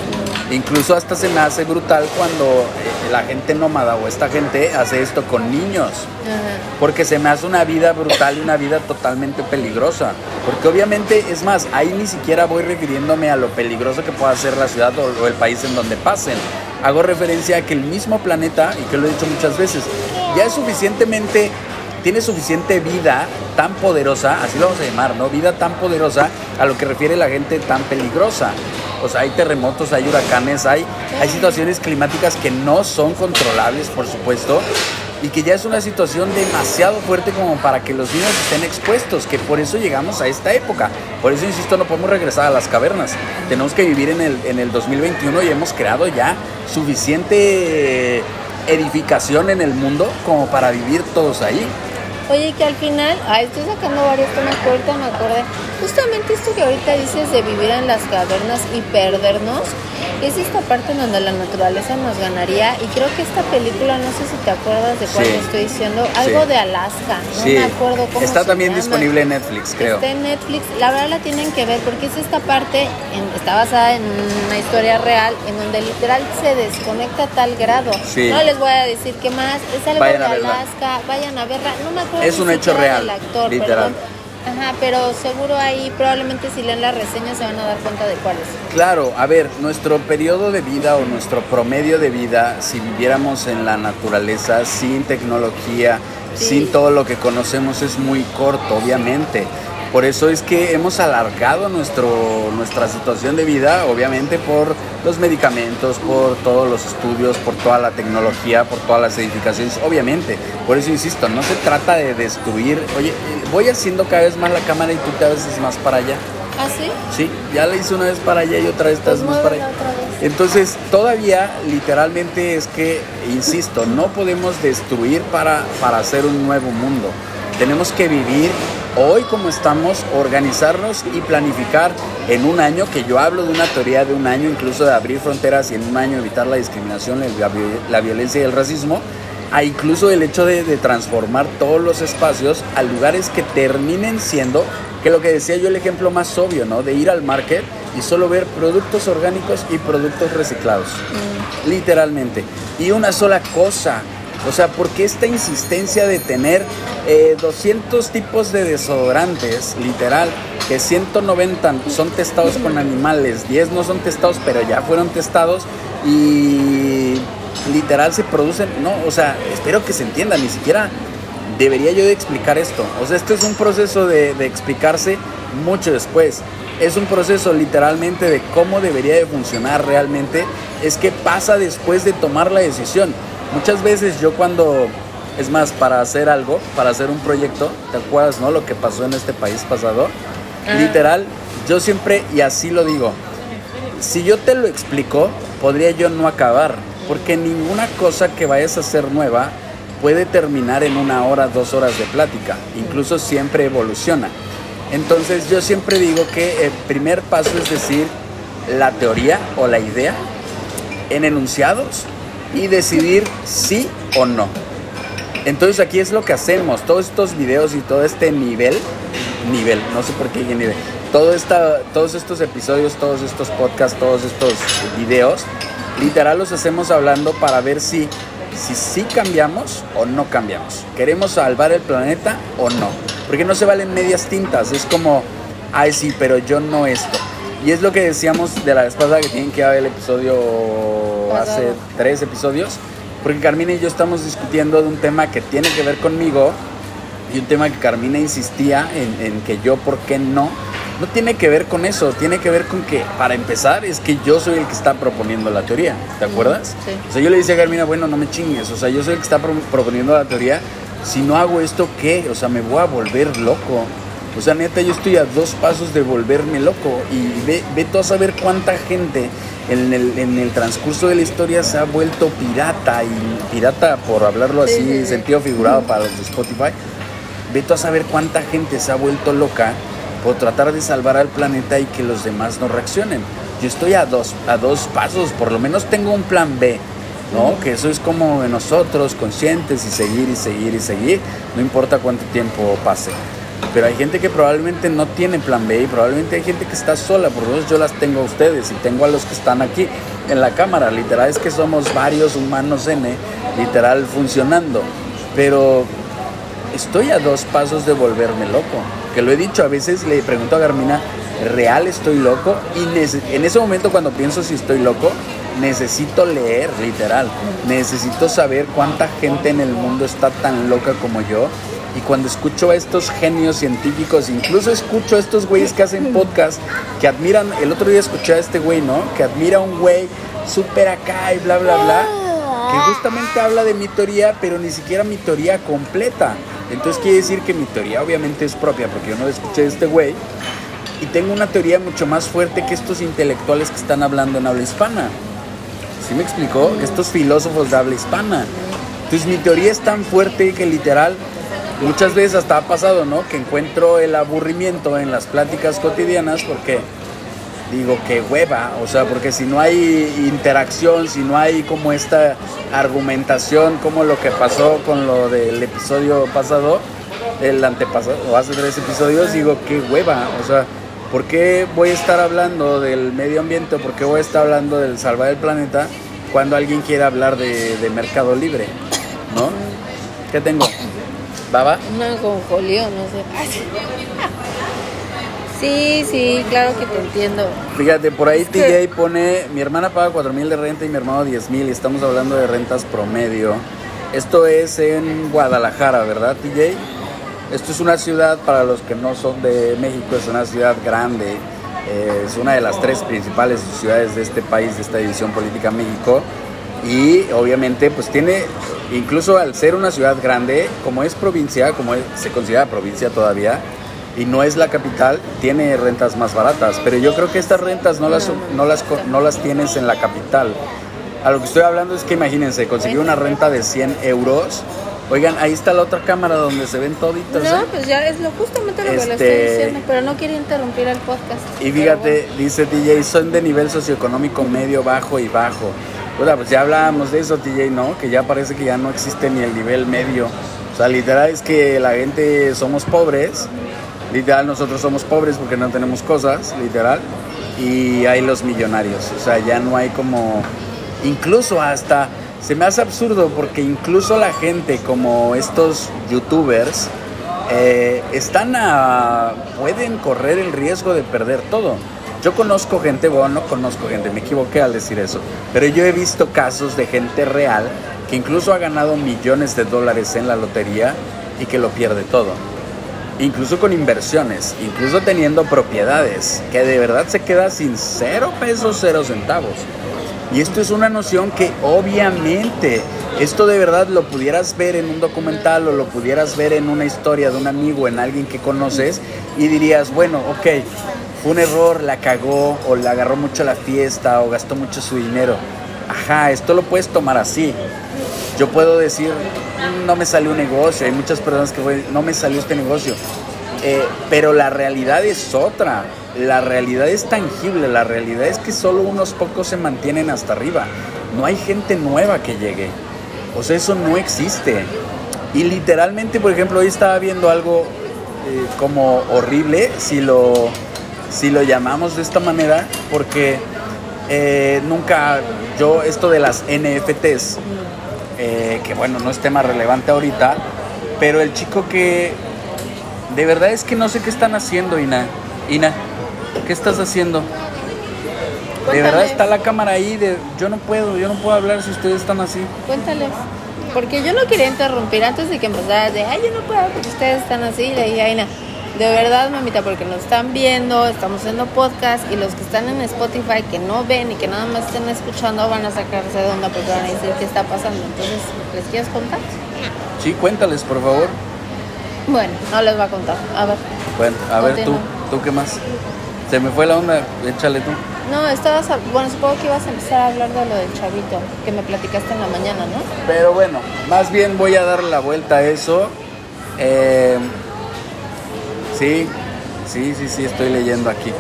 Incluso hasta se me hace brutal cuando eh, la gente nómada o esta gente hace esto con niños Ajá. porque se me hace una vida brutal y una vida totalmente peligrosa. Porque obviamente, es más, ahí ni siquiera voy refiriéndome a lo peligroso que pueda ser la ciudad o, o el país en donde pasen. Hago referencia a que el mismo planeta, y que lo he dicho muchas veces, ya es suficientemente, tiene suficiente vida tan poderosa, así lo vamos a llamar, ¿no? Vida tan poderosa a lo que refiere la gente tan peligrosa. Hay terremotos, hay huracanes, hay, hay situaciones climáticas que no son controlables, por supuesto, y que ya es una situación demasiado fuerte como para que los niños estén expuestos, que por eso llegamos a esta época. Por eso, insisto, no podemos regresar a las cavernas. Tenemos que vivir en el, en el 2021 y hemos creado ya suficiente edificación en el mundo como para vivir todos ahí. Oye, que al final, ay, estoy sacando varios temas que ahorita me acordé. Justamente esto que ahorita dices de vivir en las cavernas y perdernos, es esta parte en donde la naturaleza nos ganaría. Y creo que esta película, no sé si te acuerdas de cuál Sí. estoy diciendo, algo Sí. de Alaska, no Sí, me acuerdo cómo está se también llama. disponible en Netflix, creo. Está en Netflix, la verdad la tienen que ver porque es esta parte, en- está basada en una historia real, en donde literal se desconecta a tal grado. No les voy a decir qué más, es algo Vayan de. Alaska, vayan a verla, no me acuerdo Es un hecho real, actor, literal. perdón. Ajá, pero seguro ahí probablemente si leen la reseña se van a dar cuenta de cuál es. Claro, a ver, nuestro periodo de vida o nuestro promedio de vida, si viviéramos en la naturaleza, sin tecnología, Sí. sin todo lo que conocemos, es muy corto, obviamente. Por eso es que hemos alargado nuestro, nuestra situación de vida, obviamente por los medicamentos, por todos los estudios, por toda la tecnología, por todas las edificaciones, obviamente. Por eso insisto, no se trata de destruir. Oye, eh, voy haciendo cada vez más la cámara y tú cada vez es más para allá. ¿Ah, sí? Sí, ya la hice una vez para allá y otra vez estás Pues más para allá. Entonces, todavía literalmente es que, insisto, no podemos destruir para, para hacer un nuevo mundo. Tenemos que vivir hoy como estamos, organizarnos y planificar en un año, que yo hablo de una teoría de un año, incluso de abrir fronteras y en un año evitar la discriminación, la, vi- la violencia y el racismo, a incluso el hecho de, de transformar todos los espacios a lugares que terminen siendo, que lo que decía yo el ejemplo más obvio, ¿no? De ir al market y solo ver productos orgánicos y productos reciclados, literalmente. Y una sola cosa, o sea, ¿por qué esta insistencia de tener eh, 200 tipos de desodorantes, literal, que 190 son testados con animales, 10 no son testados, pero ya fueron testados y literal se producen, no, o sea, espero que se entienda, ni siquiera debería yo de explicar esto. O sea, esto es un proceso de, de explicarse mucho después. Es un proceso literalmente de cómo debería de funcionar realmente. Es que pasa después de tomar la decisión. Muchas veces yo cuando, es más, para hacer algo, para hacer un proyecto, ¿te acuerdas, no? Lo que pasó en este país pasado. Ah. Literal, yo siempre, y así lo digo, si yo te lo explico, podría yo no acabar, porque ninguna cosa que vayas a hacer nueva puede terminar en una hora, dos horas de plática, incluso siempre evoluciona. Entonces yo siempre digo que el primer paso es decir la teoría o la idea en enunciados y decidir sí o no. Entonces aquí es lo que hacemos, todos estos videos y todo este nivel, nivel, no sé por qué nivel, todo esta, todos estos episodios, todos estos podcasts, todos estos videos, literal los hacemos hablando para ver si si sí cambiamos o no cambiamos. ¿Queremos salvar el planeta o no? Porque no se valen medias tintas, es como, ay sí, pero yo no esto. Y es lo que decíamos de la vez pasada que tienen que haber el episodio hace tres episodios, porque Carmina y yo estamos discutiendo de un tema que tiene que ver conmigo y un tema que Carmina insistía en, en que yo, ¿por qué no? No tiene que ver con eso, tiene que ver con que, para empezar, es que yo soy el que está proponiendo la teoría, ¿te acuerdas? Sí. O sea, yo le decía a Carmina, bueno, no me chingues, o sea, yo soy el que está pro- proponiendo la teoría, si no hago esto, ¿qué? O sea, me voy a volver loco. O sea, neta, yo estoy a dos pasos de volverme loco y ve, ve tú a saber cuánta gente en el, en el transcurso de la historia se ha vuelto pirata y pirata, por hablarlo así, Sí, sí, sí. sentido figurado para los de Spotify, ve tú a saber cuánta gente se ha vuelto loca por tratar de salvar al planeta y que los demás no reaccionen. Yo estoy a dos, a dos pasos, por lo menos tengo un plan B, ¿no? Que eso es como de nosotros, conscientes y seguir y seguir y seguir, no importa cuánto tiempo pase. Pero hay gente que probablemente no tiene plan B y probablemente hay gente que está sola, por menos yo las tengo a ustedes y tengo a los que están aquí en la cámara. Literal es que somos varios humanos N, literal funcionando. Pero estoy a dos pasos de volverme loco. Que lo he dicho, a veces le pregunto a Garmina, ¿real estoy loco? Y en ese momento cuando pienso si estoy loco, necesito leer, literal. Necesito saber cuánta gente en el mundo está tan loca como yo. Y cuando escucho a estos genios científicos, incluso escucho a estos güeyes que hacen podcast, que admiran, el otro día escuché a este güey, ¿no? Que admira a un güey súper acá y bla, bla, bla que justamente habla de mi teoría, pero ni siquiera mi teoría completa. Entonces quiere decir que mi teoría obviamente es propia, porque yo no escuché de este güey. Y tengo una teoría mucho más fuerte que estos intelectuales que están hablando en habla hispana. ¿Sí me explicó? Estos filósofos de habla hispana. Entonces mi teoría es tan fuerte que literal, muchas veces hasta ha pasado, ¿no? Que encuentro el aburrimiento en las pláticas cotidianas porque digo que hueva, o sea, porque si no hay interacción, si no hay como esta argumentación, como lo que pasó con lo del episodio pasado, el antepasado, o hace tres episodios, digo que hueva, o sea, ¿por qué voy a estar hablando del medio ambiente? ¿Por qué voy a estar hablando del salvar el planeta cuando alguien quiere hablar de, de mercado libre? ¿No? ¿Qué tengo? ¿Baba? Una conjolío, no sé. Sí. Sí, claro que te entiendo. Fíjate, por ahí Es que- TJ pone, mi hermana paga 4 mil de renta y mi hermano 10 mil y estamos hablando de rentas promedio. Esto es en Guadalajara, ¿verdad TJ? Esto es una ciudad, para los que no son de México, es una ciudad grande. eh, es una de las tres principales ciudades de este país, de esta división política México. Y obviamente pues tiene, incluso al ser una ciudad grande, como es provincia, como es- se considera provincia todavía, y no es la capital, tiene rentas más baratas. Pero yo creo que estas rentas no las, no las, no las tienes en la capital. A lo que estoy hablando es que imagínense, conseguir una renta de 100 euros. Oigan, ahí está la otra cámara donde se ven toditos. No, ¿eh? pues ya es lo justamente lo que le Este- estoy diciendo, pero no quería interrumpir el podcast. Y fíjate, dice TJ, son de nivel socioeconómico medio, bajo y bajo. Pues ya hablábamos de eso, TJ, ¿no? Que ya parece que ya no existe ni el nivel medio. O sea, literal es que la gente somos pobres. Literal, nosotros somos pobres porque no tenemos cosas, literal. Y hay los millonarios. O sea, ya no hay como... Incluso hasta... Se me hace absurdo porque incluso la gente como estos youtubers eh, están a, pueden correr el riesgo de perder todo. Yo conozco gente, bueno, no conozco gente, me equivoqué al decir eso, pero yo he visto casos de gente real que incluso ha ganado millones de dólares en la lotería y que lo pierde todo. Incluso con inversiones, incluso teniendo propiedades, que de verdad se queda sin cero pesos, cero centavos. Y esto es una noción que obviamente esto de verdad lo pudieras ver en un documental o lo pudieras ver en una historia de un amigo, en alguien que conoces y dirías, bueno, ok, un error, la cagó o le agarró mucho la fiesta o gastó mucho su dinero. Ajá, esto lo puedes tomar así. Yo puedo decir, no me salió un negocio, hay muchas personas que pueden, no me salió este negocio. Eh, pero la realidad es otra, la realidad es tangible, la realidad es que solo unos pocos se mantienen hasta arriba. No hay gente nueva que llegue. O sea, eso no existe. Y literalmente, por ejemplo, hoy estaba viendo algo eh, como horrible, si lo, si lo llamamos de esta manera, porque eh, nunca, yo esto de las NFTs, eh, que bueno, no es tema relevante ahorita, pero el chico que de verdad es que no sé qué están haciendo, Ina. Ina, ¿qué estás haciendo? De verdad está la cámara ahí, de, yo no puedo, yo no puedo hablar si ustedes están así. Cuéntales. Porque yo no quería interrumpir antes de que empezaras de, ay, yo no puedo porque ustedes están así. Le dije, Aina, de verdad, mamita, porque nos están viendo, estamos haciendo podcast y los que están en Spotify que no ven y que nada más estén escuchando van a sacarse de onda porque van a decir qué está pasando. Entonces, ¿les quieres contar? Sí, cuéntales, por favor. Bueno, no les va a contar. A ver. Bueno, a ver tú, tú qué más. Se me fue la onda, échale tú. No, estabas, bueno, supongo que ibas a empezar a hablar de lo del chavito que me platicaste en la mañana, ¿no? Pero bueno, más bien voy a dar la vuelta a eso. Eh, sí, sí, sí, sí, estoy leyendo aquí.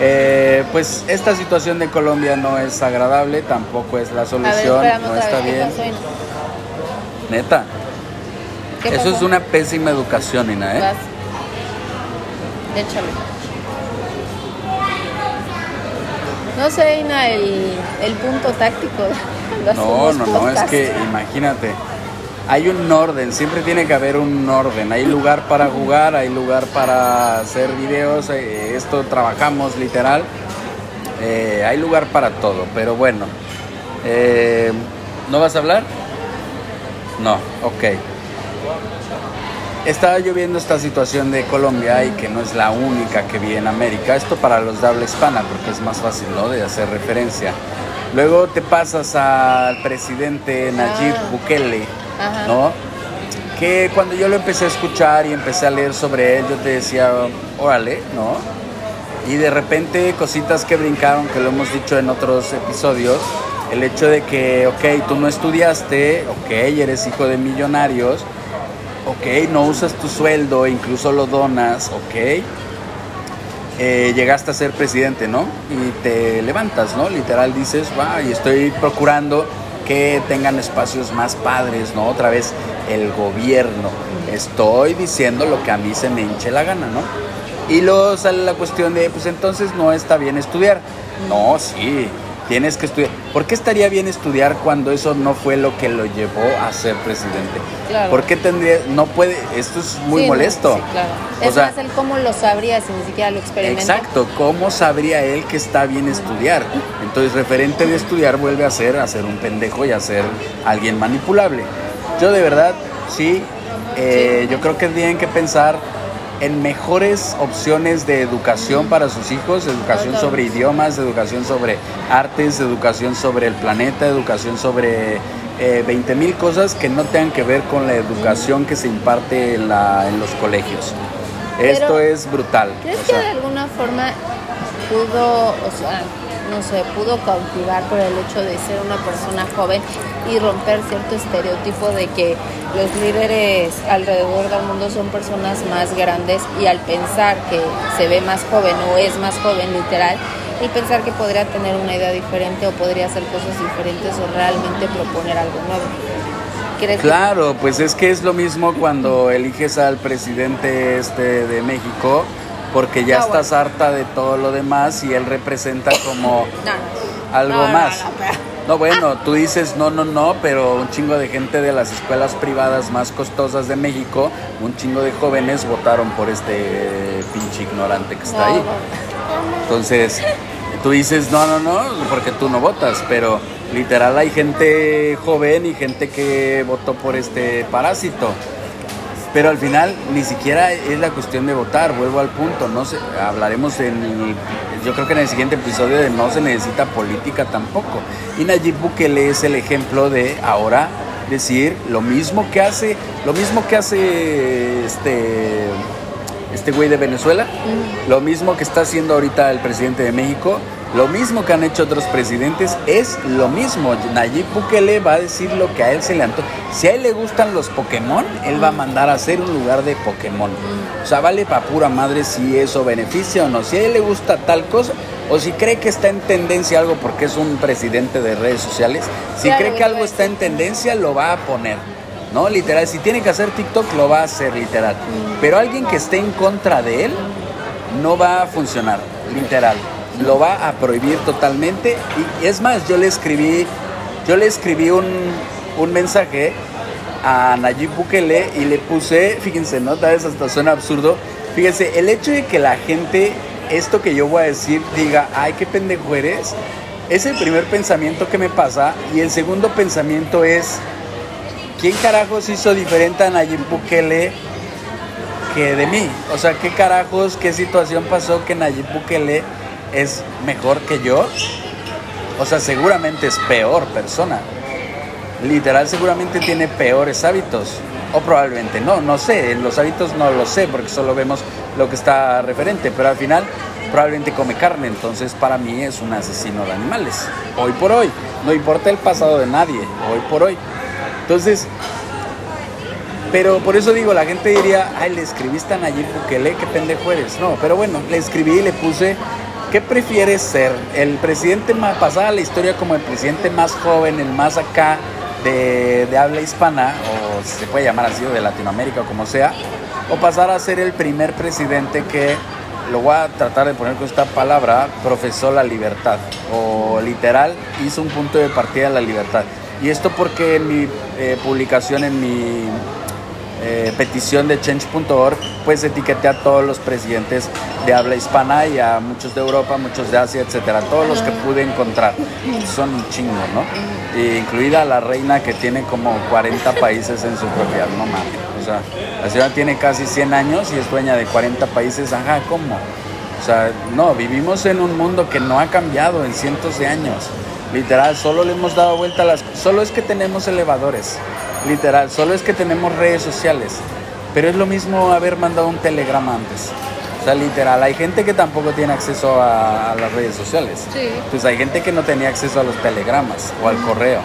Eh, pues esta situación de Colombia no es agradable, tampoco es la solución, no está bien. Neta. Eso es una pésima educación, Ina, ¿eh? Échale. No sé, Ina, el, el punto táctico. no, no, no, es que imagínate. Hay un orden, siempre tiene que haber un orden. Hay lugar para jugar, hay lugar para hacer videos. Eh, esto trabajamos literal. Eh, hay lugar para todo, pero bueno. Eh, ¿No vas a hablar? No, ok estaba lloviendo esta situación de Colombia y que no es la única que vi en América. Esto para los de habla hispana, porque es más fácil, ¿no? De hacer referencia. Luego te pasas al presidente Nayib ah. ¿No? Que cuando yo lo empecé a escuchar y empecé a leer sobre él, yo te decía, órale, ¿no? Y de repente cositas que brincaron, que lo hemos dicho en otros episodios, el hecho de que, ok, tú no estudiaste, ok, eres hijo de millonarios, ok, no usas tu sueldo, incluso lo donas, ok, eh, llegaste a ser presidente, ¿no? Y te levantas, ¿no? Literal dices, va, y estoy procurando que tengan espacios más padres, ¿no? Otra vez el gobierno. Estoy diciendo lo que a mí se me hinche la gana, ¿no? Y luego sale la cuestión de, pues entonces no está bien estudiar. No, sí, tienes que estudiar. ¿Por qué estaría bien estudiar cuando eso no fue lo que lo llevó a ser presidente? Claro. ¿Por qué tendría, no puede, esto es muy molesto? sí, claro. es más, él cómo lo sabría si ni siquiera lo experimenta. Exacto, ¿cómo sabría él que está bien estudiar? Entonces, referente de estudiar vuelve a ser, a ser un pendejo y a ser alguien manipulable. Yo de verdad, sí, eh, yo creo que tienen que pensar en mejores opciones de educación para sus hijos, educación sobre idiomas, educación sobre artes, educación sobre el planeta, educación sobre eh, 20 mil cosas que no tengan que ver con la educación que se imparte en, la, en los colegios. Esto es brutal. ¿Crees que de alguna forma pudo, o sea, no sé, pudo cautivar por el hecho de ser una persona joven y romper cierto estereotipo de que los líderes alrededor del mundo son personas más grandes y al pensar que se ve más joven o es más joven literal, y pensar que podría tener una idea diferente o podría hacer cosas diferentes o realmente proponer algo nuevo. claro, pues es que es lo mismo cuando eliges al presidente este de México porque ya ah, estás harta de todo lo demás y él representa como algo más. No, bueno, tú dices no, no, no, pero un chingo de gente de las escuelas privadas más costosas de México, un chingo de jóvenes votaron por este pinche ignorante que está ahí. Entonces, tú dices no, no, no, porque tú no votas, pero literal hay gente joven y gente que votó por este parásito. Pero al final ni siquiera es la cuestión de votar, vuelvo al punto, no sé, hablaremos en yo creo que en el siguiente episodio de no se necesita política tampoco. Y Nayib Bukele es el ejemplo de ahora decir lo mismo que hace, lo mismo que hace este este güey de Venezuela, lo mismo que está haciendo ahorita el presidente de México, lo mismo que han hecho otros presidentes, es lo mismo. Nayib Bukele va a decir lo que a él se le antoja. Si a él le gustan los Pokémon, él va a mandar a hacer un lugar de Pokémon. O sea, vale para pura madre si eso beneficia o no. Si a él le gusta tal cosa, o si cree que está en tendencia algo porque es un presidente de redes sociales, si cree que algo está en tendencia, lo va a poner. ¿No? Literal, si tiene que hacer TikTok, lo va a hacer literal. Pero alguien que esté en contra de él, no va a funcionar, literal. Lo va a prohibir totalmente. Y es más, yo le escribí, yo le escribí un, un mensaje a Nayib Bukele y le puse, fíjense, ¿no? Tal vez hasta suena absurdo. Fíjense, el hecho de que la gente, esto que yo voy a decir, diga, ay, qué pendejo eres, es el primer pensamiento que me pasa. Y el segundo pensamiento es, ¿quién carajos hizo diferente a Nayib Bukele que de mí? O sea, ¿qué carajos, qué situación pasó que Nayib Bukele es mejor que yo? O sea, seguramente es peor persona. Literal, seguramente tiene peores hábitos. O probablemente no, no sé. En los hábitos no lo sé porque solo vemos lo que está referente. Pero al final probablemente come carne. Entonces para mí es un asesino de animales. Hoy por hoy. No importa el pasado de nadie. Hoy por hoy. Entonces, pero por eso digo, la gente diría, ay, le escribiste a Nayib Bukele, qué pendejo eres. No, pero bueno, le escribí y le puse, ¿qué prefieres ser? ¿El presidente más, pasar a la historia como el presidente más joven, el más acá de, habla hispana, o se puede llamar así, o de Latinoamérica o como sea, o pasar a ser el primer presidente que, lo voy a tratar de poner con esta palabra, profesó la libertad, o literal hizo un punto de partida de la libertad. Y esto porque en mi eh, publicación, en mi eh, petición de change.org, pues etiqueté a todos los presidentes de habla hispana y a muchos de Europa, muchos de Asia, etcétera, todos los que pude encontrar. Son un chingo, ¿no? E incluida la reina que tiene como 40 países en su propiedad, no mames. O sea, la ciudad tiene casi 100 años y es dueña de 40 países, ajá, ¿cómo? O sea, no, vivimos en un mundo que no ha cambiado en cientos de años. Literal, solo le hemos dado vuelta a las... Solo es que tenemos elevadores. Literal, solo es que tenemos redes sociales. Pero es lo mismo haber mandado un telegrama antes. O sea, literal, hay gente que tampoco tiene acceso a, a las redes sociales. Sí. Pues hay gente que no tenía acceso a los telegramas o al correo.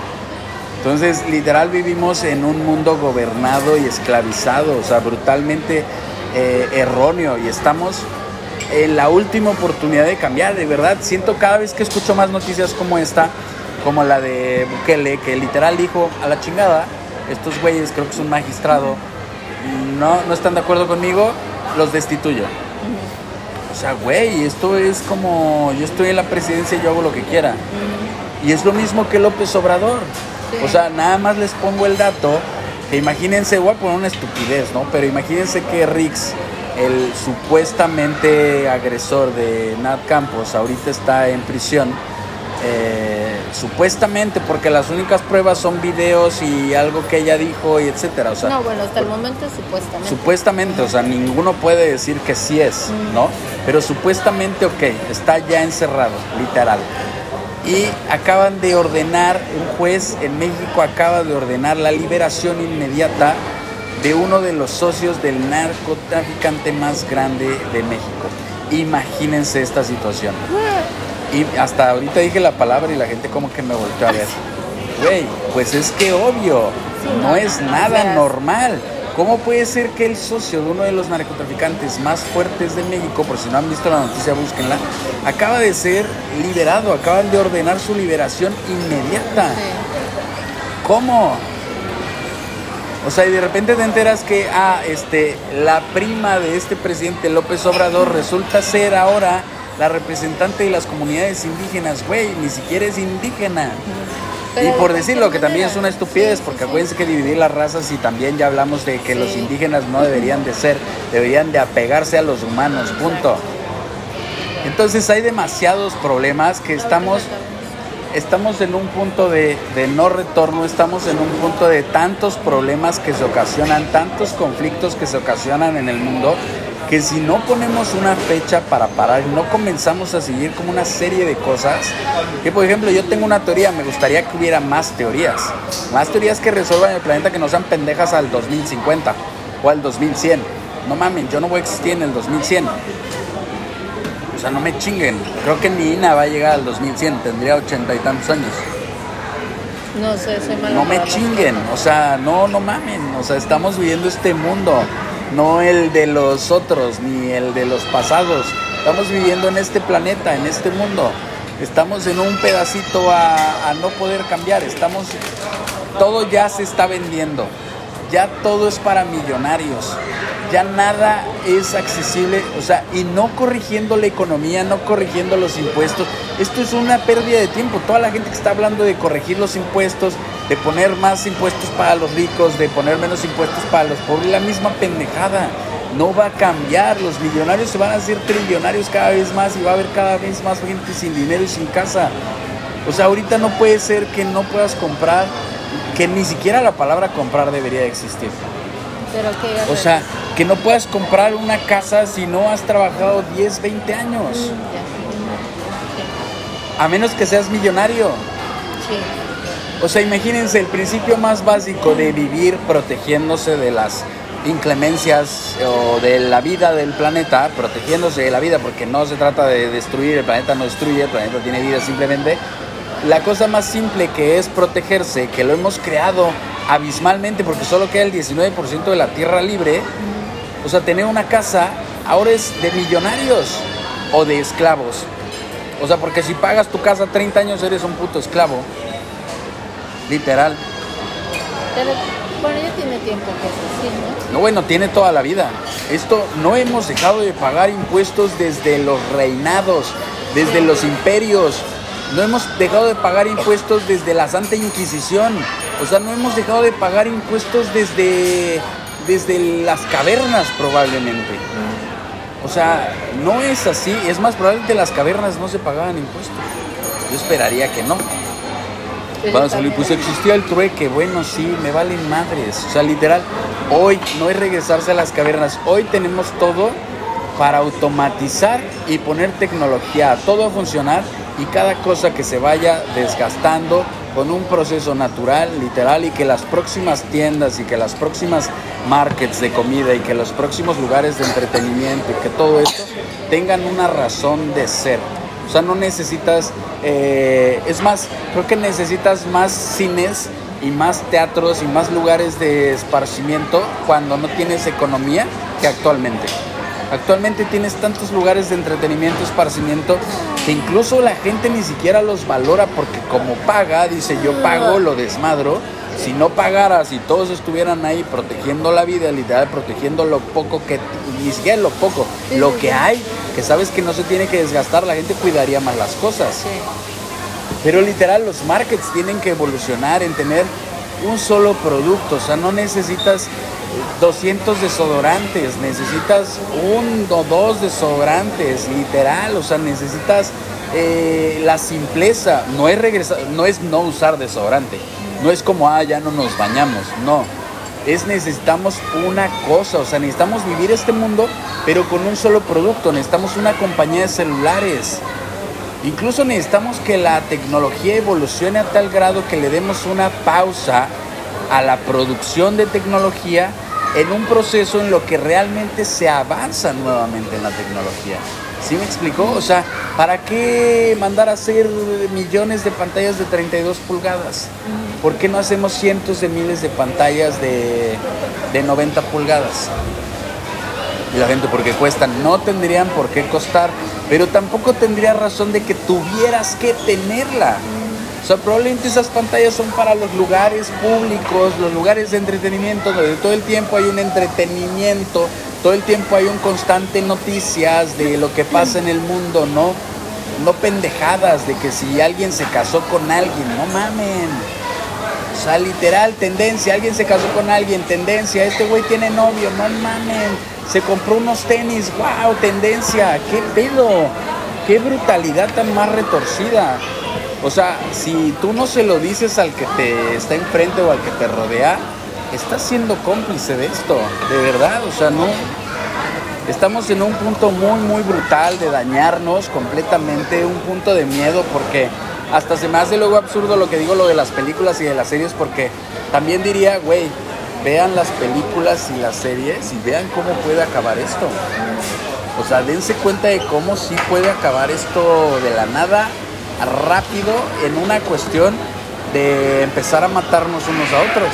Entonces, literal, vivimos en un mundo gobernado y esclavizado, o sea, brutalmente eh, erróneo y estamos en la última oportunidad de cambiar, de verdad. Siento cada vez que escucho más noticias como esta, como la de Bukele, que literal dijo a la chingada, estos güeyes, creo que es un magistrado, no, no están de acuerdo conmigo, los destituyo. O sea, güey, esto es como yo estoy en la presidencia y yo hago lo que quiera. Y es lo mismo que López Obrador. O sea, nada más les pongo el dato que imagínense, voy a poner una estupidez, ¿no? Pero imagínense que Rix, el supuestamente agresor de Nat Campos, ahorita está en prisión. eh, supuestamente porque las únicas pruebas son videos y algo que ella dijo y etcétera. O sea, No, bueno, hasta el momento supuestamente. Supuestamente, o sea, ninguno puede decir que sí es, ¿no? Pero supuestamente, ok, está ya encerrado, literal. Y acaban de ordenar, un juez en México acaba de ordenar la liberación inmediata de uno de los socios del narcotraficante más grande de México. Imagínense esta situación. Y hasta ahorita dije la palabra y la gente como que me volteó a ver. Güey, pues es que obvio, no es nada normal. ¿Cómo puede ser que el socio de uno de los narcotraficantes más fuertes de México, por si no han visto la noticia, búsquenla, acaba de ser liberado, acaban de ordenar su liberación inmediata? ¿Cómo? O sea, y de repente te enteras que, ah, este, la prima de este presidente López Obrador resulta ser ahora la representante de las comunidades indígenas, güey, ni siquiera es indígena. Pero y por ¿de decirlo, que también es una estupidez, Sí, porque sí. acuérdense que dividir las razas y también ya hablamos de que los indígenas no deberían de ser, deberían de apegarse a los humanos, punto. Entonces hay demasiados problemas que estamos estamos en un punto de, de no retorno, estamos en un punto de tantos problemas que se ocasionan, tantos conflictos que se ocasionan en el mundo, que si no ponemos una fecha para parar, no comenzamos a seguir como una serie de cosas, que por ejemplo yo tengo una teoría, me gustaría que hubiera más teorías, más teorías que resuelvan el planeta que no sean pendejas al 2050 o al 2100. no mamen, yo no voy a existir en el 2100. O sea, no me chinguen. Creo que ni Ina va a llegar al 2100, tendría ochenta y tantos años. No sé, soy mala No me chinguen, o sea, no, no mamen, o sea, estamos viviendo este mundo, no el de los otros, ni el de los pasados. Estamos viviendo en este planeta, en este mundo. Estamos en un pedacito a, a no poder cambiar. Estamos, todo ya se está vendiendo. Ya todo es para millonarios. Ya nada es accesible, o sea, y no corrigiendo la economía, no corrigiendo los impuestos. Esto es una pérdida de tiempo. Toda la gente que está hablando de corregir los impuestos, de poner más impuestos para los ricos, de poner menos impuestos para los pobres, la misma pendejada. No va a cambiar. Los millonarios se van a hacer trillonarios cada vez más y va a haber cada vez más gente sin dinero y sin casa. O sea, ahorita no puede ser que no puedas comprar, que ni siquiera la palabra comprar debería de existir. Pero que O sea, que no puedas comprar una casa si no has trabajado 10, 20 años. Mm. A menos que seas millonario. Sí. O sea, imagínense el principio más básico de vivir protegiéndose de las inclemencias o de la vida del planeta, protegiéndose de la vida, porque no se trata de destruir, el planeta no destruye, el planeta tiene vida simplemente. La cosa más simple que es protegerse, que lo hemos creado abismalmente, porque solo queda el 19% de la tierra libre, o sea, tener una casa ahora es de millonarios o de esclavos. O sea, porque si pagas tu casa 30 años eres un puto esclavo. Literal. Pero, bueno, ya tiene tiempo que es así, ¿no? No, bueno, tiene toda la vida. Esto no hemos dejado de pagar impuestos desde los reinados, desde los imperios. No hemos dejado de pagar impuestos desde la Santa Inquisición. O sea, no hemos dejado de pagar impuestos desde, desde las cavernas probablemente. O sea, no es así. Es más probable que las cavernas no se pagaban impuestos. Yo esperaría que no. Van a salir, pues existía el trueque, bueno, sí, me valen madres. O sea, literal, hoy no es regresarse a las cavernas, hoy tenemos todo para automatizar y poner tecnología, todo a funcionar y cada cosa que se vaya desgastando con un proceso natural, literal, y que las próximas tiendas y que las próximas markets de comida y que los próximos lugares de entretenimiento y que todo esto tengan una razón de ser. O sea, no necesitas, eh, es más, creo que necesitas más cines y más teatros y más lugares de esparcimiento cuando no tienes economía que actualmente. Actualmente tienes tantos lugares de entretenimiento, esparcimiento, que incluso la gente ni siquiera los valora porque como paga, dice yo pago, lo desmadro. Si no pagaras y todos estuvieran ahí protegiendo la vida, literal, protegiendo lo poco que, ni siquiera lo poco, Sí, lo sí, que sí. hay, que sabes que no se tiene que desgastar, la gente cuidaría más las cosas. Pero literal, los markets tienen que evolucionar en tener un solo producto. O sea, no necesitas 200 desodorantes, necesitas un o dos desodorantes, literal. O sea, necesitas eh, la simpleza. No es, regresar, no es no usar desodorante. No es como, ah, ya no nos bañamos. No. Es necesitamos una cosa, o sea, necesitamos vivir este mundo, pero con un solo producto. Necesitamos una compañía de celulares. Incluso necesitamos que la tecnología evolucione a tal grado que le demos una pausa a la producción de tecnología en un proceso en lo que realmente se avanza nuevamente en la tecnología. ¿Sí me explicó? O sea, ¿para qué mandar a hacer millones de pantallas de 32 pulgadas? ¿Por qué no hacemos cientos de miles de pantallas de, de 90 pulgadas? Y la gente, porque cuestan, no tendrían por qué costar, pero tampoco tendría razón de que tuvieras que tenerla. O sea, probablemente esas pantallas son para los lugares públicos, los lugares de entretenimiento, donde todo el tiempo hay un entretenimiento, todo el tiempo hay un constante noticias de lo que pasa en el mundo, ¿no? No pendejadas de que si alguien se casó con alguien, no mamen. O sea, literal, tendencia, alguien se casó con alguien, tendencia, este güey tiene novio, no mamen. Se compró unos tenis, wow, tendencia, qué pedo, qué brutalidad tan más retorcida. O sea, si tú no se lo dices al que te está enfrente o al que te rodea, estás siendo cómplice de esto, de verdad, o sea, no. Estamos en un punto muy, muy brutal de dañarnos completamente, un punto de miedo porque hasta se me hace luego absurdo lo que digo, lo de las películas y de las series, porque también diría, güey, vean las películas y las series y vean cómo puede acabar esto. O sea, dense cuenta de cómo sí puede acabar esto de la nada rápido en una cuestión de empezar a matarnos unos a otros.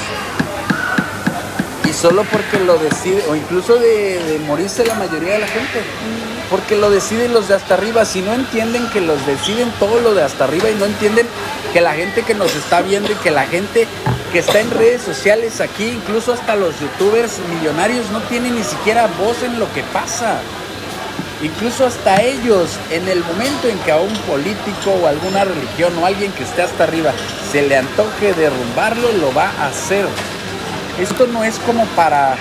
Y solo porque lo decide, o incluso de, de morirse la mayoría de la gente porque lo deciden los de hasta arriba. Si no entienden que los deciden todo lo de hasta arriba y no entienden que la gente que nos está viendo y que la gente que está en redes sociales aquí, incluso hasta los youtubers millonarios, no tienen ni siquiera voz en lo que pasa. Incluso hasta ellos, en el momento en que a un político o alguna religión o alguien que esté hasta arriba se le antoje derrumbarlo, lo va a hacer. Esto no es como para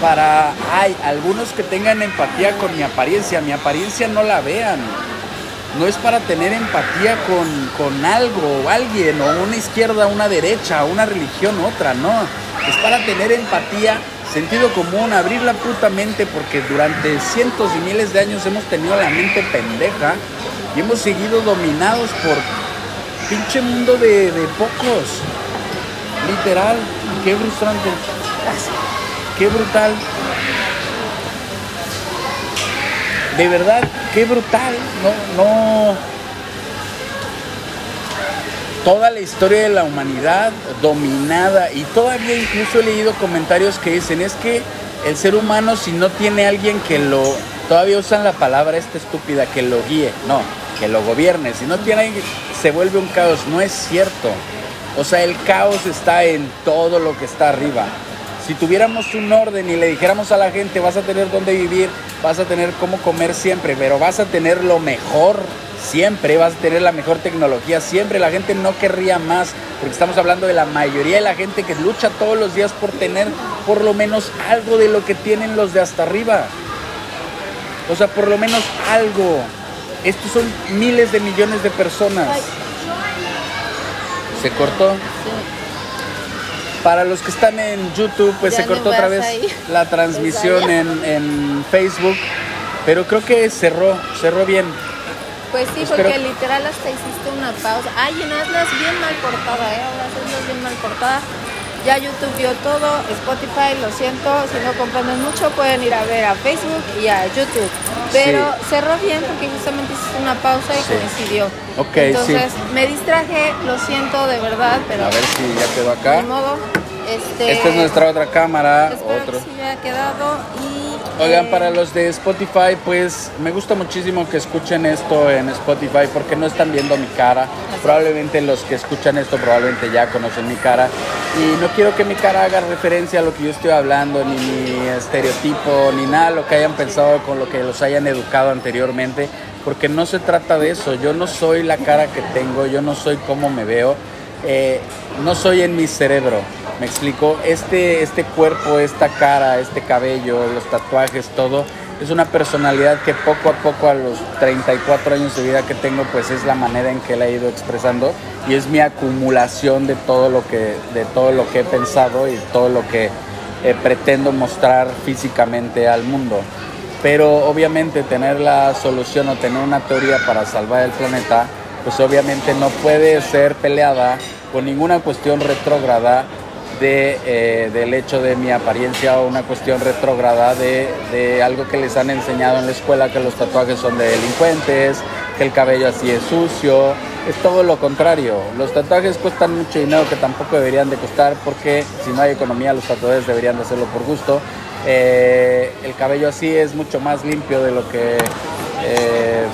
para, hay algunos que tengan empatía con mi apariencia, mi apariencia no la vean. No es para tener empatía con, con algo o alguien, o una izquierda, una derecha, una religión, otra, no. Es para tener empatía, sentido común, abrir la puta mente, porque durante cientos y miles de años hemos tenido la mente pendeja y hemos seguido dominados por pinche mundo de, de pocos. Literal, qué frustrante. Qué brutal. De verdad, qué brutal. No, no. Toda la historia de la humanidad dominada y todavía incluso he leído comentarios que dicen es que el ser humano si no tiene alguien que lo todavía usan la palabra esta estúpida que lo guíe, no, que lo gobierne, si no tiene alguien se vuelve un caos, no es cierto. O sea, el caos está en todo lo que está arriba. Si tuviéramos un orden y le dijéramos a la gente, vas a tener dónde vivir, vas a tener cómo comer siempre, pero vas a tener lo mejor siempre, vas a tener la mejor tecnología siempre, la gente no querría más, porque estamos hablando de la mayoría de la gente que lucha todos los días por tener por lo menos algo de lo que tienen los de hasta arriba. O sea, por lo menos algo. Estos son miles de millones de personas. ¿Se cortó? Para los que están en YouTube, pues se cortó otra vez la transmisión en, Facebook, pero creo que cerró, cerró bien. Pues sí, porque literal hasta hiciste una pausa. Ay, en Atlas bien mal cortada, ¿eh? Ahora bien mal cortada. Ya YouTube vio todo, Spotify, lo siento, si no comprenden mucho pueden ir a ver a Facebook y a YouTube. Pero cerró bien porque justamente hiciste una pausa y coincidió. Ok, Entonces me distraje, lo siento de verdad, pero... A ver si ya quedó acá. De modo, este... Esta es nuestra otra cámara, otro. Que sí ha quedado y Oigan, para los de Spotify, pues me gusta muchísimo que escuchen esto en Spotify porque no están viendo mi cara. Probablemente los que escuchan esto probablemente ya conocen mi cara. Y no quiero que mi cara haga referencia a lo que yo estoy hablando, ni mi estereotipo, ni nada lo que hayan pensado con lo que los hayan educado anteriormente. Porque no se trata de eso. Yo no soy la cara que tengo, yo no soy como me veo. Eh, no soy en mi cerebro me explico, este, este cuerpo, esta cara, este cabello, los tatuajes, todo, es una personalidad que poco a poco a los 34 años de vida que tengo, pues es la manera en que la he ido expresando y es mi acumulación de todo lo que, de todo lo que he pensado y todo lo que eh, pretendo mostrar físicamente al mundo. Pero obviamente tener la solución o tener una teoría para salvar el planeta, pues obviamente no puede ser peleada con ninguna cuestión retrógrada eh, del hecho de mi apariencia o una cuestión retrógrada de, de, algo que les han enseñado en la escuela, que los tatuajes son de delincuentes, que el cabello así es sucio. Es todo lo contrario. Los tatuajes cuestan mucho dinero que tampoco deberían de costar porque si no hay economía los tatuajes deberían de hacerlo por gusto. Eh, el cabello así es mucho más limpio de lo que... Eh,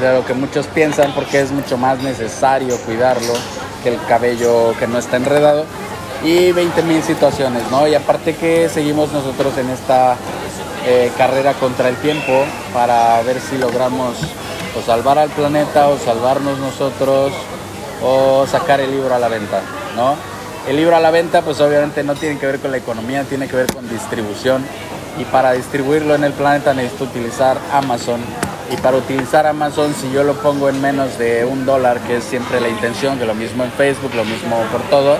de lo que muchos piensan porque es mucho más necesario cuidarlo que el cabello que no está enredado y 20 mil situaciones, ¿no? Y aparte que seguimos nosotros en esta eh, carrera contra el tiempo para ver si logramos o salvar al planeta o salvarnos nosotros o sacar el libro a la venta, ¿no? El libro a la venta pues obviamente no tiene que ver con la economía, tiene que ver con distribución y para distribuirlo en el planeta necesito utilizar Amazon y para utilizar Amazon si yo lo pongo en menos de un dólar que es siempre la intención que lo mismo en Facebook lo mismo por todo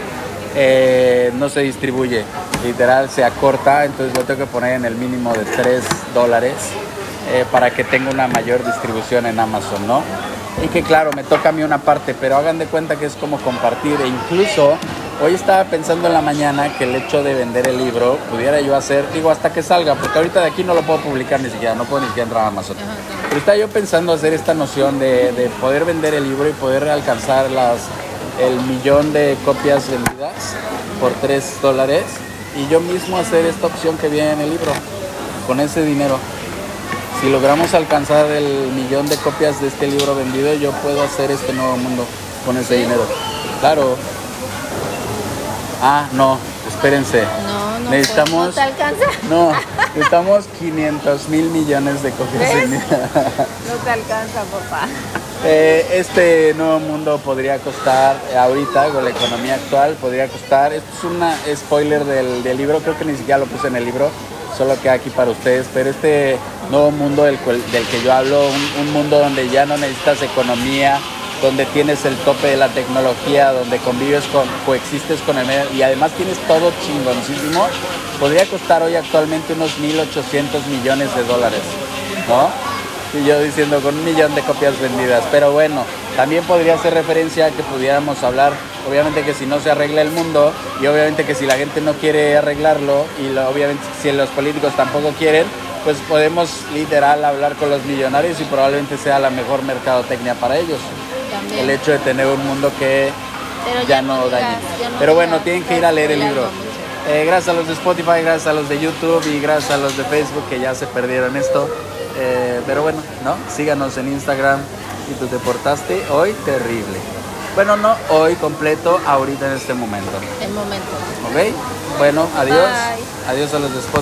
eh, no se distribuye, literal se acorta, entonces lo tengo que poner en el mínimo de 3 dólares eh, para que tenga una mayor distribución en Amazon, ¿no? Y que claro, me toca a mí una parte, pero hagan de cuenta que es como compartir e incluso Hoy estaba pensando en la mañana que el hecho de vender el libro pudiera yo hacer, digo, hasta que salga, porque ahorita de aquí no lo puedo publicar ni siquiera, no puedo ni siquiera entrar a Amazon. Pero estaba yo pensando hacer esta noción de, de poder vender el libro y poder alcanzar las, el millón de copias vendidas por 3 dólares y yo mismo hacer esta opción que viene en el libro con ese dinero. Si logramos alcanzar el millón de copias de este libro vendido, yo puedo hacer este nuevo mundo con ese dinero. Claro. Ah, no, espérense. No, no, Necesitamos- pues, no te alcanza. No, necesitamos 500 mil millones de copias. No te alcanza, papá. Eh, este nuevo mundo podría costar, eh, ahorita con la economía actual, podría costar, esto es una spoiler del, del libro, creo que ni siquiera lo puse en el libro, solo queda aquí para ustedes, pero este nuevo mundo del, del que yo hablo, un, un mundo donde ya no necesitas economía, donde tienes el tope de la tecnología, donde convives con, coexistes con el medio y además tienes todo chingoncísimo, podría costar hoy actualmente unos 1.800 millones de dólares, ¿no? Y yo diciendo con un millón de copias vendidas. Pero bueno, también podría hacer referencia a que pudiéramos hablar, obviamente que si no se arregla el mundo y obviamente que si la gente no quiere arreglarlo y lo- obviamente si los políticos tampoco quieren, pues podemos literal hablar con los millonarios y probablemente sea la mejor mercadotecnia para ellos. También. El hecho de tener un mundo que ya ya no dañe. digas, ya no Pero bueno, digas, tienen que ir a leer el libro. Eh, gracias a los de Spotify, gracias a los de YouTube y gracias a los de Facebook que ya se perdieron esto. Eh, pero bueno, ¿no? Síganos en Instagram y tú te portaste hoy terrible. Bueno, no hoy completo, ahorita en este momento. El momento. ¿Ok? Bueno, adiós. Bye. Adiós a los de Spotify.